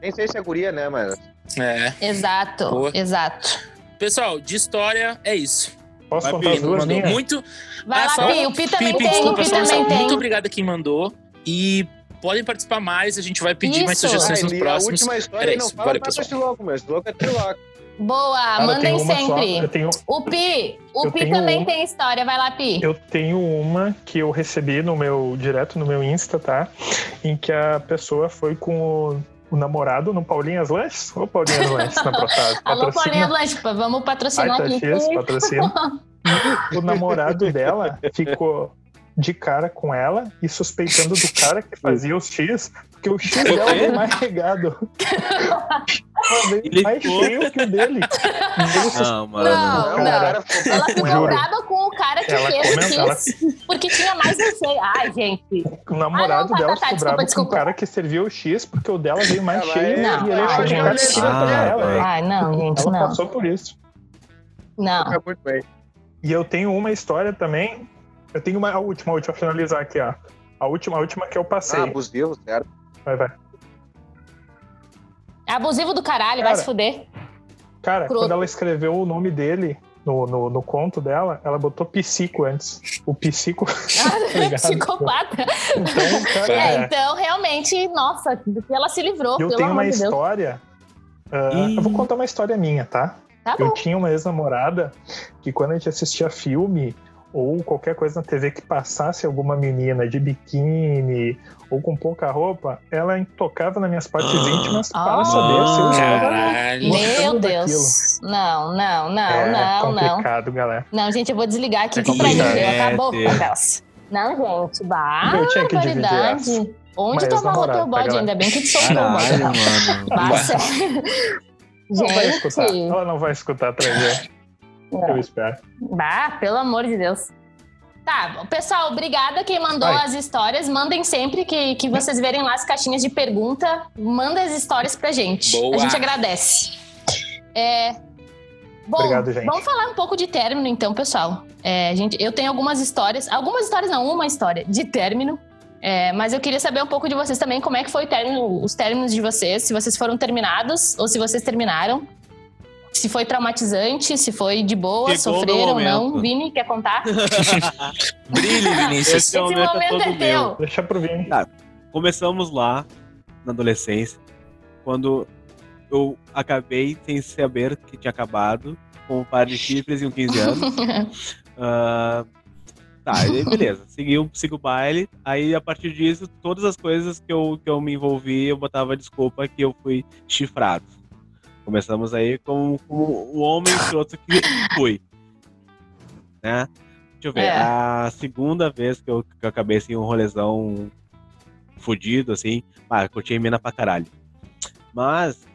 Nem sei se é guria, né, mas... É. Exato, Boa. exato. Pessoal, de história é isso. Posso Vai, contar as Pi, duas muito. Vai Ah, lá, só- Pi. O Pi também Pipe, tem, o desculpa, Pi só um também só- Muito tem. obrigado a quem mandou. E podem participar mais, a gente vai pedir mais Isso. sugestões Ah, nos próximos. A última história Era não isso. fala Valeu, nada louco, mas louco é triloco. Boa, Cara, mandem uma sempre. Tenho, O Pi, o Pi também um. tem história. Vai lá, Pi. eu tenho uma que eu recebi no meu direto no meu Insta, tá? Em que a pessoa foi com o, o namorado no Paulinhas Lanches. Ô, Paulinhas Lanches na Protásio. Alô, Paulinha Blanche, vamos patrocinar Ai, tá aqui. X, patrocina. O namorado dela ficou de cara com ela e suspeitando do cara que fazia os X, porque o X dela veio mais regado. Ela Ele veio mais ficou- cheio que o dele. Não, mano. Não, o não. cara Ela ficou Juro. brava com o cara que Ela fez comenta- ela- X, porque tinha mais não sei. Ai, gente. O namorado Ah, não, dela tá, tá, ficou desculpa, bravo desculpa. com o cara que serviu o X, porque o dela veio mais Ela cheio é- Não, e ele achou de cara que tira pra Ah, ela. Ai, não, gente, Ela não. passou por isso. Não. É muito bem. E eu tenho uma história também. Eu tenho uma a última, a última, pra finalizar aqui, ó. A última, a última que eu passei. Ah, abusivo, certo? Vai, vai. É abusivo do caralho, vai Cara, se fuder. Cara, quando ela escreveu o nome dele no, no, no conto dela, ela botou psico antes. O psico. Ah, ligado? psicopata. Então, cara, É, é. então, realmente, nossa, do que ela se livrou, eu pelo tenho amor uma história. ah, Ih. eu vou contar uma história minha, tá? Tá Eu bom. tinha uma ex-namorada que quando a gente assistia filme ou qualquer coisa na TV que passasse alguma menina de biquíni ou com pouca roupa, ela tocava nas minhas partes Ah. íntimas para Ah. saber se eu estava Caralho. Meu Deus. Não, não, não, é não, não. complicado, galera. Não, gente, eu vou desligar aqui É que pra deu, acabou. É, Aquelas. Não, gente, bah, eu tinha que dividir essa. barbaridade. Onde amarrou namorado, teu tá, bode? Ainda bem que tu soltou o bode. mano. Sério. Não vai escutar. Gente, Ela não vai escutar atrás dela. Eu espero. bah, pelo amor de Deus. Tá, pessoal, obrigada quem mandou Vai. as histórias. Mandem sempre que, que vocês verem lá as caixinhas de pergunta. Manda as histórias pra gente. Boa. A gente agradece. É, Bom, Obrigado, gente. vamos falar um pouco de término, então, pessoal. É, gente, eu tenho algumas histórias, algumas histórias não, uma história de término. É, mas eu queria saber um pouco de vocês também, como é que foi o término, os términos de vocês, se vocês foram terminados ou se vocês terminaram. Se foi traumatizante, se foi de boa, Chegou sofreram ou meu não. Vini, quer contar? Brilhe, Vinícius. Esse Esse momento é momento todo é meu. teu. Deixa pro Vini. Começamos lá, na adolescência, quando eu acabei sem saber que tinha acabado, com um par de chifres e um 15 anos. Ah, tá, aí beleza. Segui, o- segui o baile. Aí, a partir disso, todas as coisas que eu, que eu me envolvi, eu botava desculpa que eu fui chifrado. Começamos aí com, com o homem escroto que fui. Né? Deixa eu ver. É. A segunda vez que eu, que eu acabei assim, um rolezão fudido, assim, ah, curti mina pra caralho. Mas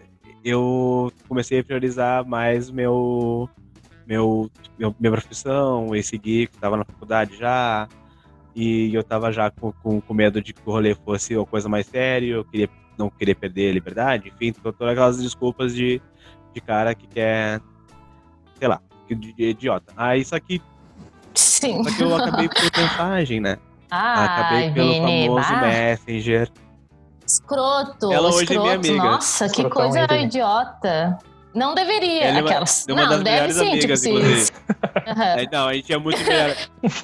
eu comecei a priorizar mais meu, meu, meu minha profissão e seguir, que tava na faculdade já. E eu tava já com, com, com medo de que o rolê fosse uma coisa mais séria, eu queria não querer perder a liberdade, enfim, to- todas aquelas desculpas de, de cara que quer, sei lá, que de, de idiota. Aí só que, Sim. só que eu acabei por mensagem, né? Ai, acabei pelo Vini, famoso bah, Messenger. escroto. Ela hoje é escroto. minha amiga. Nossa, que Escrotão coisa aí, Vini. idiota. Não deveria. Ela é uma- Aquelas. é uma não, das deve sim, amigas, tipo. Aham. Aí, não, a gente é muito melhor.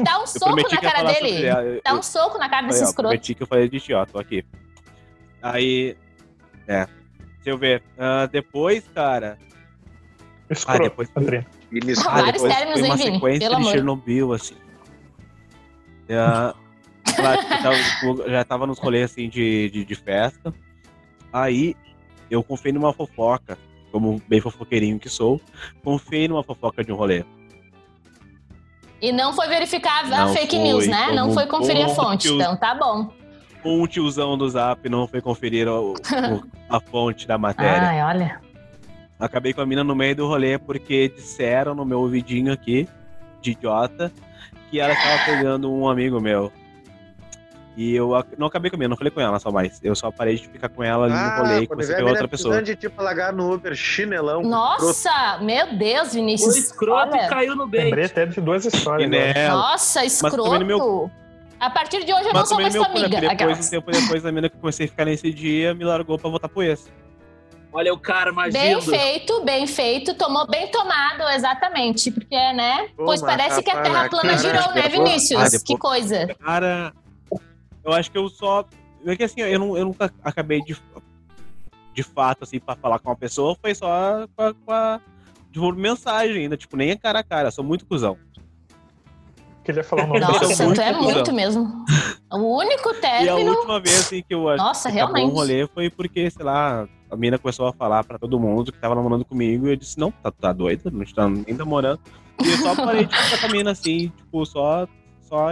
Dá um Eu soco na que cara dele. Eu- Dá um soco na cara desse escroto. prometi que eu falei de idiota, tô aqui. Aí, é. Deixa eu ver. Ah, depois, cara. Escroto, depois- Adriano. Ele Ah, Ah, vários depois términos, foi uma hein, sequência de amor. Chernobyl, assim. Ah, claro, eu tava, tipo, já tava nos rolês, assim, de, de, de festa. Aí, eu confiei numa fofoca, como bem fofoqueirinho que sou, confiei numa fofoca de um rolê. E não foi verificar a Não fake foi, news, né? Não foi conferir a fonte. Então tá bom. Um tiozão do Zap não foi conferir o- o- a fonte da matéria. Ai, olha. Acabei com a mina no meio do rolê porque disseram no meu ouvidinho aqui, de idiota, que ela estava pegando um amigo meu. E eu ac- não acabei com a mina, não falei com ela só mais. Eu só parei de ficar com ela ali no rolê e Ah, comecei a mina outra pessoa. de tipo largar no Uber, chinelão. Nossa, meu Deus, O Vinícius. escroto Olha. caiu no bait. Lembrei até de duas histórias. nela. Nossa, também escroto. no meu- A partir de hoje eu não Mas sou também mais cu, né? amiga. Depois, Aquelas. um tempo depois da mina que comecei a ficar nesse dia, me largou pra voltar pro ex. Olha o cara Bem magindo. feito, bem feito, tomou bem tomado, exatamente, porque, né? Toma, pois parece que a Terra na plana cara. girou, né, Ah, Vinícius? depois- Que coisa. Cara, eu acho que eu só. É que assim, eu, não, eu nunca acabei de, de fato, assim, pra falar com uma pessoa, foi só com a, com a- de mensagem ainda, tipo, nem é cara a cara, sou muito cuzão. Queria falar o nome Nossa, muito tu é muito mesmo. O único E a término. última vez, assim, que eu Nossa, que acabou realmente. um rolê foi porque, sei lá, a mina começou a falar pra todo mundo que tava namorando comigo e eu disse, não, tá, tá doida, não está nem namorando. E eu só parei de ficar com a mina, assim, tipo, só, só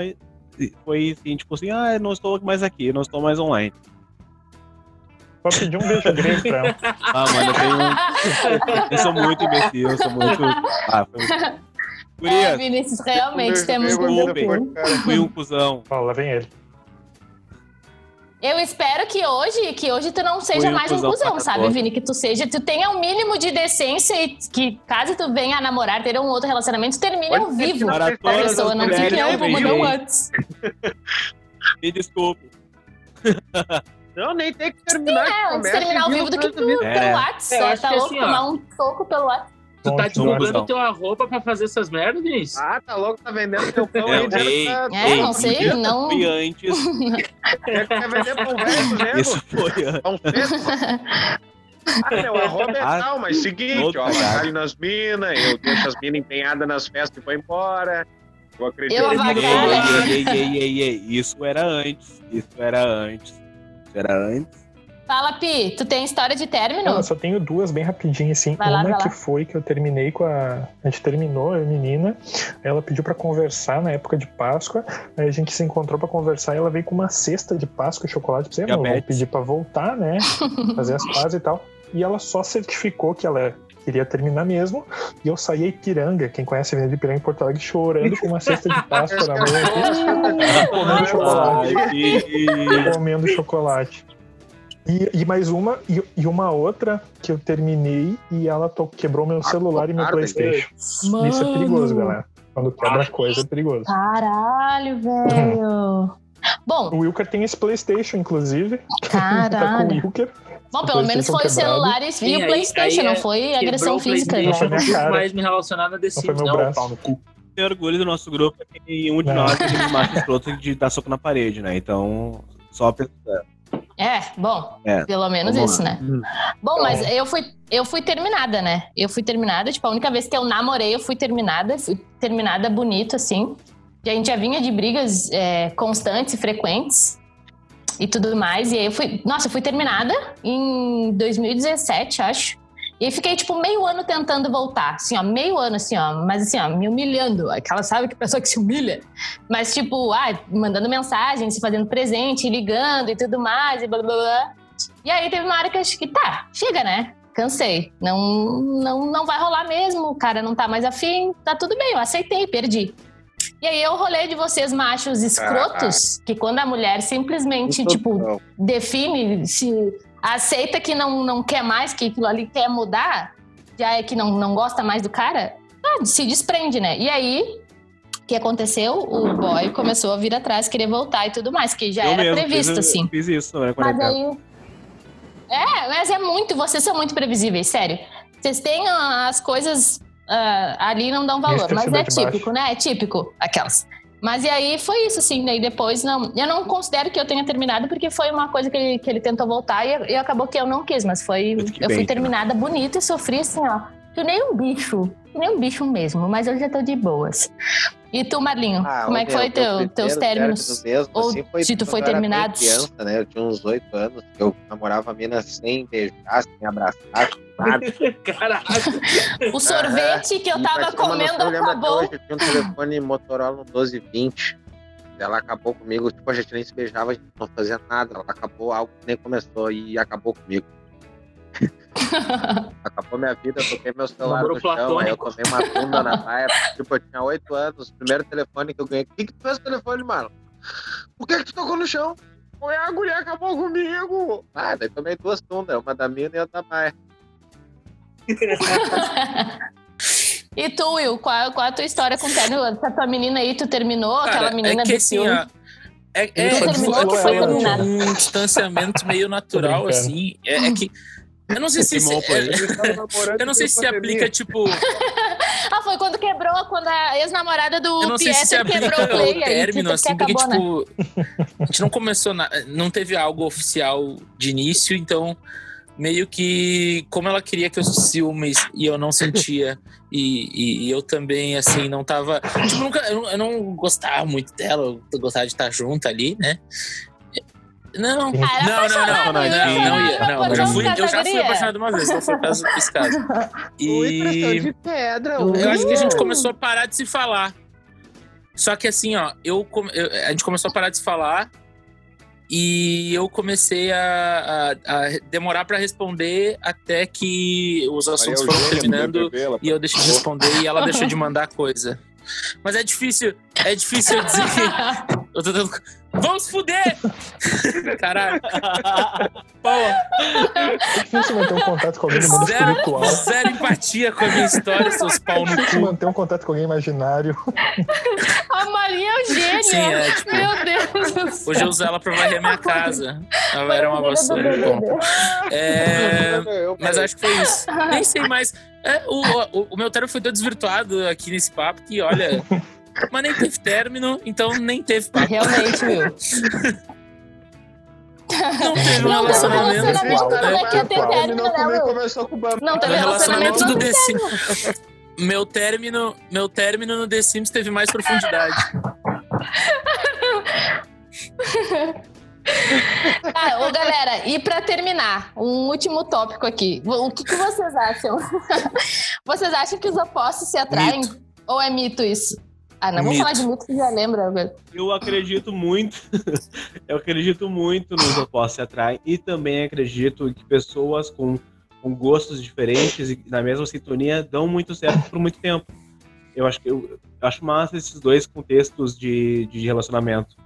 foi assim, tipo assim, ah, eu não estou mais aqui, eu não estou mais online. Só pedir um beijo grego pra ela. Ah, mano, eu tenho. Eu sou muito imbecil, eu sou muito. Ah, foi. É, Gurias, Vinícius, realmente temos um. cara. fui um cuzão. Lá vem ele. Eu espero que hoje, que hoje tu não seja um mais um cuzão sabe, toda. Vini? Que tu seja, tu tenha um mínimo de decência e que caso tu venha a namorar, ter um outro relacionamento, tu termine ao vivo com a pessoa. Não fique, não, que vou mandar um vêm. antes. Me desculpe. Não, nem tem que terminar. É, antes de começa terminar ao vivo do que tu, É. pelo WhatsApp. É, É, tá louco assim, tomar um soco pelo WhatsApp. Tu tá divulgando teu arroba pra fazer essas merdas, Vinícius? Ah, tá louco, tá vendendo teu pão É, aí. ei, tá- É, Ei, não sei, não. Fui antes. Quer, quer vender pão velho mesmo? Isso foi antes. Ah, meu arroba é Ah, tal, mas seguinte, ó, batalho nas minas, eu deixo as minas empenhadas nas festas e vou embora. Eu acredito Eu que-. Ei, ei, ei, ei, ei, ei. Isso era antes. Isso era antes. Isso era antes. Fala, Pi, tu tem história de término? Não, eu só tenho duas bem rapidinho, assim. Vai Uma que lá. foi que eu terminei com a. A gente terminou, eu a menina. Aí ela pediu pra conversar na época de Páscoa. Aí a gente se encontrou pra conversar e ela veio com uma cesta de Páscoa e chocolate pra você. Não, vou pedir pra voltar, né? Fazer as pazes e tal. E ela só certificou que ela queria terminar mesmo. E eu saí a Ipiranga, quem conhece a Avenida Ipiranga em Porto Alegre, chorando com uma cesta de Páscoa na mão. comendo chocolate. Comendo chocolate. E, e mais uma, e, e uma outra que eu terminei e ela to- quebrou meu celular e meu Playstation. Mano. Isso é perigoso, galera. Quando quebra coisa é perigoso. Caralho, velho. Bom, O Wilker tem esse Playstation, inclusive. Tá com o caralho. Wilker. Bom, pelo menos foi o quebrado. celular e Sim, o aí- Playstation, aí não é- foi agressão Quebrou o física, né? Não foi não minha quis cara. mais me relacionar The Não foi Sims, meu não, braço. pau no cu. tenho orgulho do nosso grupo é que um de Não. nós é aqueles machos escrotos de dar soco na parede, né? Então, só pensando. É, bom, É, pelo menos isso, lá. né? Bom, mas eu fui, eu fui terminada, né? Eu fui terminada, tipo, a única vez que eu namorei, eu fui terminada, fui terminada bonito, assim. E a gente já vinha de brigas é, constantes e frequentes e tudo mais. E aí eu fui, nossa, eu fui terminada em 2017, acho. E fiquei, tipo, meio ano tentando voltar. Assim, ó, meio ano, assim, ó. Mas assim, ó, me humilhando. Aquela, sabe, que pessoa que se humilha. Mas, tipo, ah, mandando mensagem, se fazendo presente, ligando e tudo mais, e blá blá blá. E aí teve uma hora que eu acho que, tá, chega, né? Cansei. Não, não, não vai rolar mesmo, o cara não tá mais afim, tá tudo bem, eu aceitei, perdi. E aí eu rolei de vocês machos escrotos, que quando a mulher simplesmente, tipo, Não. define se aceita que não, não quer mais, que aquilo ali quer mudar, já é que não, não gosta mais do cara, ah, se desprende, né? E aí, o que aconteceu? O boy começou a vir atrás, querer voltar e tudo mais, que já Eu era mesmo previsto, fiz, assim. Fiz isso, né? Mas Conectado. aí. É, mas é muito, vocês são muito previsíveis, sério. Vocês têm ah, as coisas ah, ali não dão valor, mas é típico, né? É típico, aquelas. Mas e aí foi isso, assim, daí depois não. Eu não considero que eu tenha terminado, porque foi uma coisa que ele, que ele tentou voltar e, e acabou que eu não quis, mas foi. Eu bem, fui então. terminada bonita e sofri assim, ó. Que nem um bicho. Que nem um bicho mesmo, mas eu já tô de boas. E tu, Marlinho, Ah, como é que meu- foi meu teu, teus términos? término mesmo, Ou assim, foi se tu foi eu era bem terminado? criança, né? Eu tinha uns oito anos, eu namorava a mina sem beijar, sem abraçar, sem nada. Caralho. O sorvete que eu tava comendo acabou. Hoje, eu tinha um telefone Motorola no 1220. Ela acabou comigo, tipo, a gente nem se beijava, a gente não fazia nada. Ela acabou algo que nem começou e acabou comigo. Acabou minha vida, eu toquei meu celular no chão, aí eu tomei uma bunda na praia. Tipo, eu tinha oito anos, primeiro telefone que eu ganhei. O que, que tu fez com o telefone, mano? Por que, que tu tocou no chão? Foi a guria acabou comigo. Ah, daí tomei duas tundas, uma da mina e outra da Maia. E tu, Will, qual, qual a tua história com o término? Essa tua menina aí, tu terminou? aquela Cara, menina é que assim, filme? ó, é, é, é, terminou, que foi, um, um distanciamento meio natural, assim. É, é que. Eu não sei se. Pô, é- eu não sei se se aplica, tipo. Ah, foi quando quebrou, quando a ex-namorada do Eu não sei se se quebrou o play o aí, término, assim, que porque, acabou, né? tipo, a gente não começou, na, não teve algo oficial de início, então, meio que, como ela queria que eu ciúmes e eu não sentia, e, e- e eu também, assim, não tava. Tipo, nunca, eu, não- eu não gostava muito dela, eu gostava de estar junto ali, né? Não, não, não, não, não, não, não, eu já fui, eu já fui apaixonado, uma vez, não foi o caso desse caso. E de pedra. eu acho que a gente começou a parar de se falar. Só que assim, ó, eu, a gente começou a parar de se falar e eu comecei a, a- a demorar pra responder até que os assuntos foram terminando e eu deixei de responder e ela deixou de mandar coisa. Mas é difícil, é difícil eu dizer. Eu tô dando. Vamos se fuder! Caralho. Pô, É difícil manter um contato com alguém do mundo zero, espiritual. zero empatia com a minha história, seus pau no É difícil cu. manter um contato com alguém imaginário. A Maria é o gênio. Sim, é tipo. Meu Deus do céu. Hoje eu uso ela pra varrer minha casa. Ela era uma vassoura. Bom, é, mas acho que foi isso. Nem sei mais. É, o, o, o meu término foi tão desvirtuado aqui nesse papo que, olha. Mas nem teve término, então nem teve papo. Realmente, Will. Não teve um Não teve relacionamento. relacionamento, como é que ia ter Virtual. término, né, Will? começou com o Bambu. Não teve Meu relacionamento, relacionamento não do teve The Sims. Meu término, meu término no The Sims teve mais profundidade. Tá, ô galera, e pra terminar, um último tópico aqui. O que, que vocês acham? vocês acham que os opostos se atraem? Ou é mito isso? Ah, não vamos falar de mito que já lembra. Eu acredito muito, eu acredito muito nos opostos se atraem e também acredito que pessoas com, com gostos diferentes e na mesma sintonia dão muito certo por muito tempo. Eu acho que eu, eu acho massa esses dois contextos de, de relacionamento.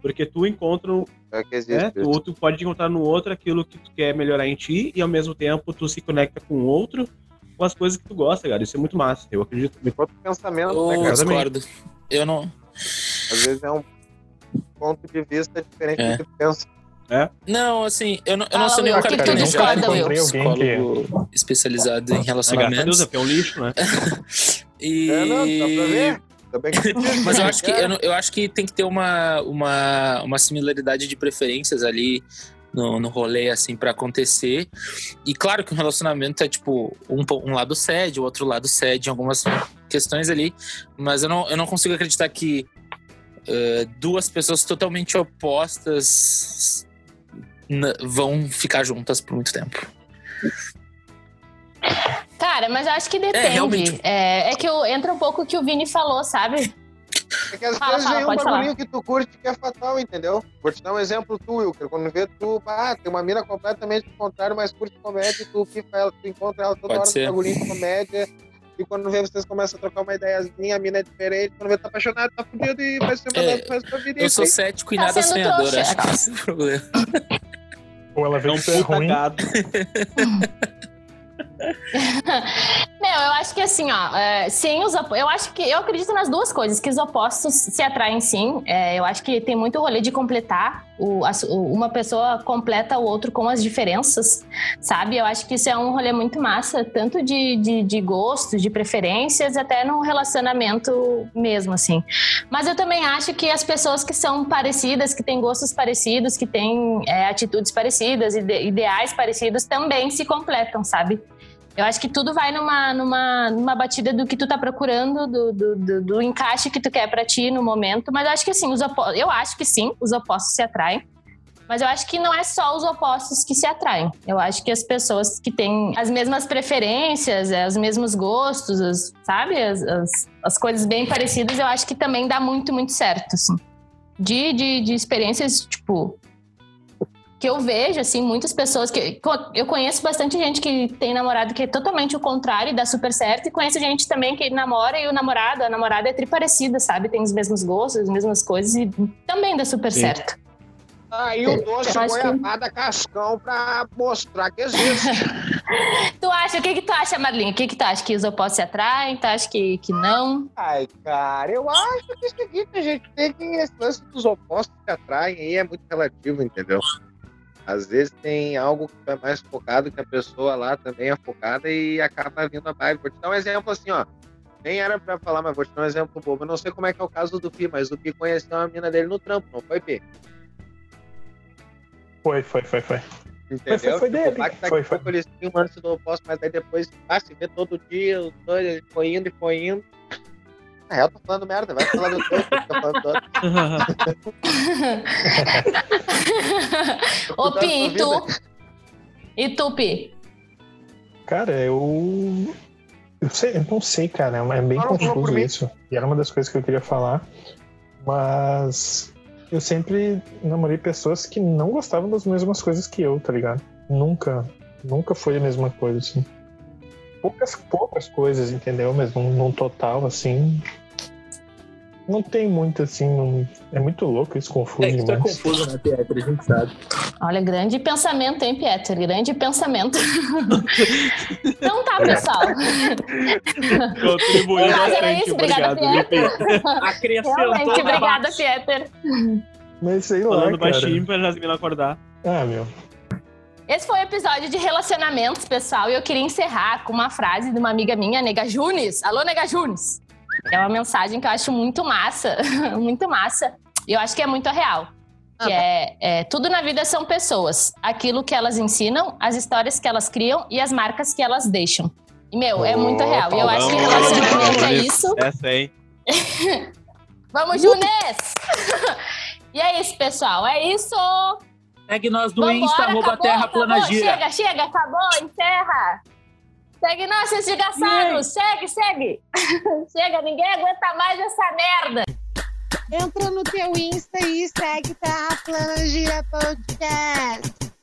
Porque tu encontra, É que existe né, tu, tu pode encontrar no outro aquilo que tu quer melhorar em ti e ao mesmo tempo tu se conecta com o outro com as coisas que tu gosta, cara. Isso é muito massa. Eu acredito muito. Outro pensamento, Eu né, cara? discordo. Eu não. Às vezes é um ponto de vista diferente É. do que tu pensa. Não, assim, eu não, eu não Ah, sou nenhum o que que discorda, Will? psicólogo especializado em Graças a Deus, relacionamentos. é é um lixo, né? E... É, não, dá pra ver. Que Mas eu né, acho que, cara? eu, eu acho que tem que ter uma, uma, uma similaridade de preferências ali no, no rolê, assim, pra acontecer. E claro que um relacionamento é, tipo, um, um lado cede, o outro lado cede em algumas questões ali. Mas eu não, eu não consigo acreditar que eh, duas pessoas totalmente opostas vão ficar juntas por muito tempo. Cara, mas eu acho que depende. realmente. É, é que eu, entra um pouco o que o Vini falou, sabe? É que às Fala, vezes fala, vem um bagulhinho que tu curte que é fatal, entendeu? Vou te dar um exemplo tu, Wilker. Quando vê tu, ah, tem uma mina completamente contrário, mas curte comédia, tu fica ela, tu encontra ela toda Pode hora ser. no bagulhinho de comédia. E quando vê, vocês começam a trocar uma ideiazinha, a mina é diferente, quando vê, tá apaixonado, tá fudido e vai ser mandado É, pro resto da vida. Eu sou cético e Tá nada sonhador, acho que esse é o problema. Ou ela É veio um puta ruim. Meu, eu acho que assim, ó, é, sim, os eu acho que eu acredito nas duas coisas, que os opostos se atraem sim. É, eu acho que tem muito rolê de completar. O, as- o- uma pessoa completa o outro com as diferenças, sabe? Eu acho que isso é um rolê muito massa, tanto de, de, de gostos, de preferências, até no relacionamento mesmo, assim. Mas eu também acho que as pessoas que são parecidas, que têm gostos parecidos, que têm é, atitudes parecidas, ide- ideais parecidos, também se completam, sabe? Eu acho que tudo vai numa, numa, numa batida do que tu tá procurando, do, do, do, do encaixe que tu quer pra ti no momento. Mas eu acho que assim, os opo... eu acho que sim, os opostos se atraem. Mas eu acho que não é só os opostos que se atraem. Eu acho que as pessoas que têm as mesmas preferências, é, os mesmos gostos, as- sabe? As, as, as coisas bem parecidas, eu acho que também dá muito, muito certo, assim. De, de, de experiências, tipo, que eu vejo, assim, muitas pessoas que. Eu conheço bastante gente que tem namorado que é totalmente o contrário e dá super certo, e conheço gente também que namora e o namorado, a namorada é triparecida, sabe? Tem os mesmos gostos, as mesmas coisas e também dá super Sim. certo. Aí o doce Eu acho que- goiabada cascão pra mostrar que existe. Tu acha, o que que tu acha, Marlinha? O que que tu acha? Que os opostos se atraem? Tu acha que, que não? Ai, cara, eu acho que é o seguinte, a gente tem que esse lance dos opostos que atraem aí é muito relativo, entendeu? Às vezes tem algo que é mais focado que a pessoa lá também é focada e acaba vindo a vibe. Vou te dar um exemplo assim, ó. Nem era pra falar, mas vou te dar um exemplo bobo. Eu não sei como é que é o caso do Pi, mas o Pi conheceu uma mina dele no trampo, não foi, Pi? Foi, foi, foi, foi. Entendeu? foi- foi dele. Tipo, lá que daqui Foi, foi. pouco eles tinham um do oposto, mas aí depois ah, se vê todo dia, os dois, ele foi indo e foi indo. Na real, tô falando merda, vai falar do teu, fica falando do outro. Ô, Pi, e tu? E tu, Pi? Cara, eu. Eu, sei- eu não sei, cara. É bem Fala, fala por confuso isso. E era uma das coisas que eu queria falar. Mas eu sempre namorei pessoas que não gostavam das mesmas coisas que eu, tá ligado? Nunca. Nunca foi a mesma coisa, assim. Poucas, poucas coisas, entendeu? Mas num, num total, assim. Não tem muito, assim. não- É muito louco isso, confuso É que é confuso, né, Pierre? A gente sabe. Olha, grande pensamento, hein, Pieter? Grande pensamento. então tá, pessoal. Contribuiu era bastante. isso, obrigada, Obrigado, viu, Pi? Acrescentou Realmente, obrigada. Pieter. Mas sei lá, Falando cara. baixinho pra Jasmine acordar. Ah, meu. Esse foi o episódio de relacionamentos, pessoal, e eu queria encerrar com uma frase de uma amiga minha, Nega Junes. Alô, Nega Junes! É uma mensagem que eu acho muito massa, muito massa. E eu acho que é muito real. Que é, é, tudo na vida são pessoas. Aquilo que elas ensinam, as histórias que elas criam e as marcas que elas deixam. E, meu, é muito real. E eu acho que relacionamento é isso. Essa aí. Vamos, Junes! e é isso, pessoal. É isso! Segue nós no Vambora, Insta, arroba acabou, Terra acabou. Plana Gira. Chega, chega, acabou, encerra. Segue nós, seus desgraçados. Segue, segue. chega, ninguém aguenta mais essa merda. Entra no teu Insta e segue Terra Plana Gira Podcast.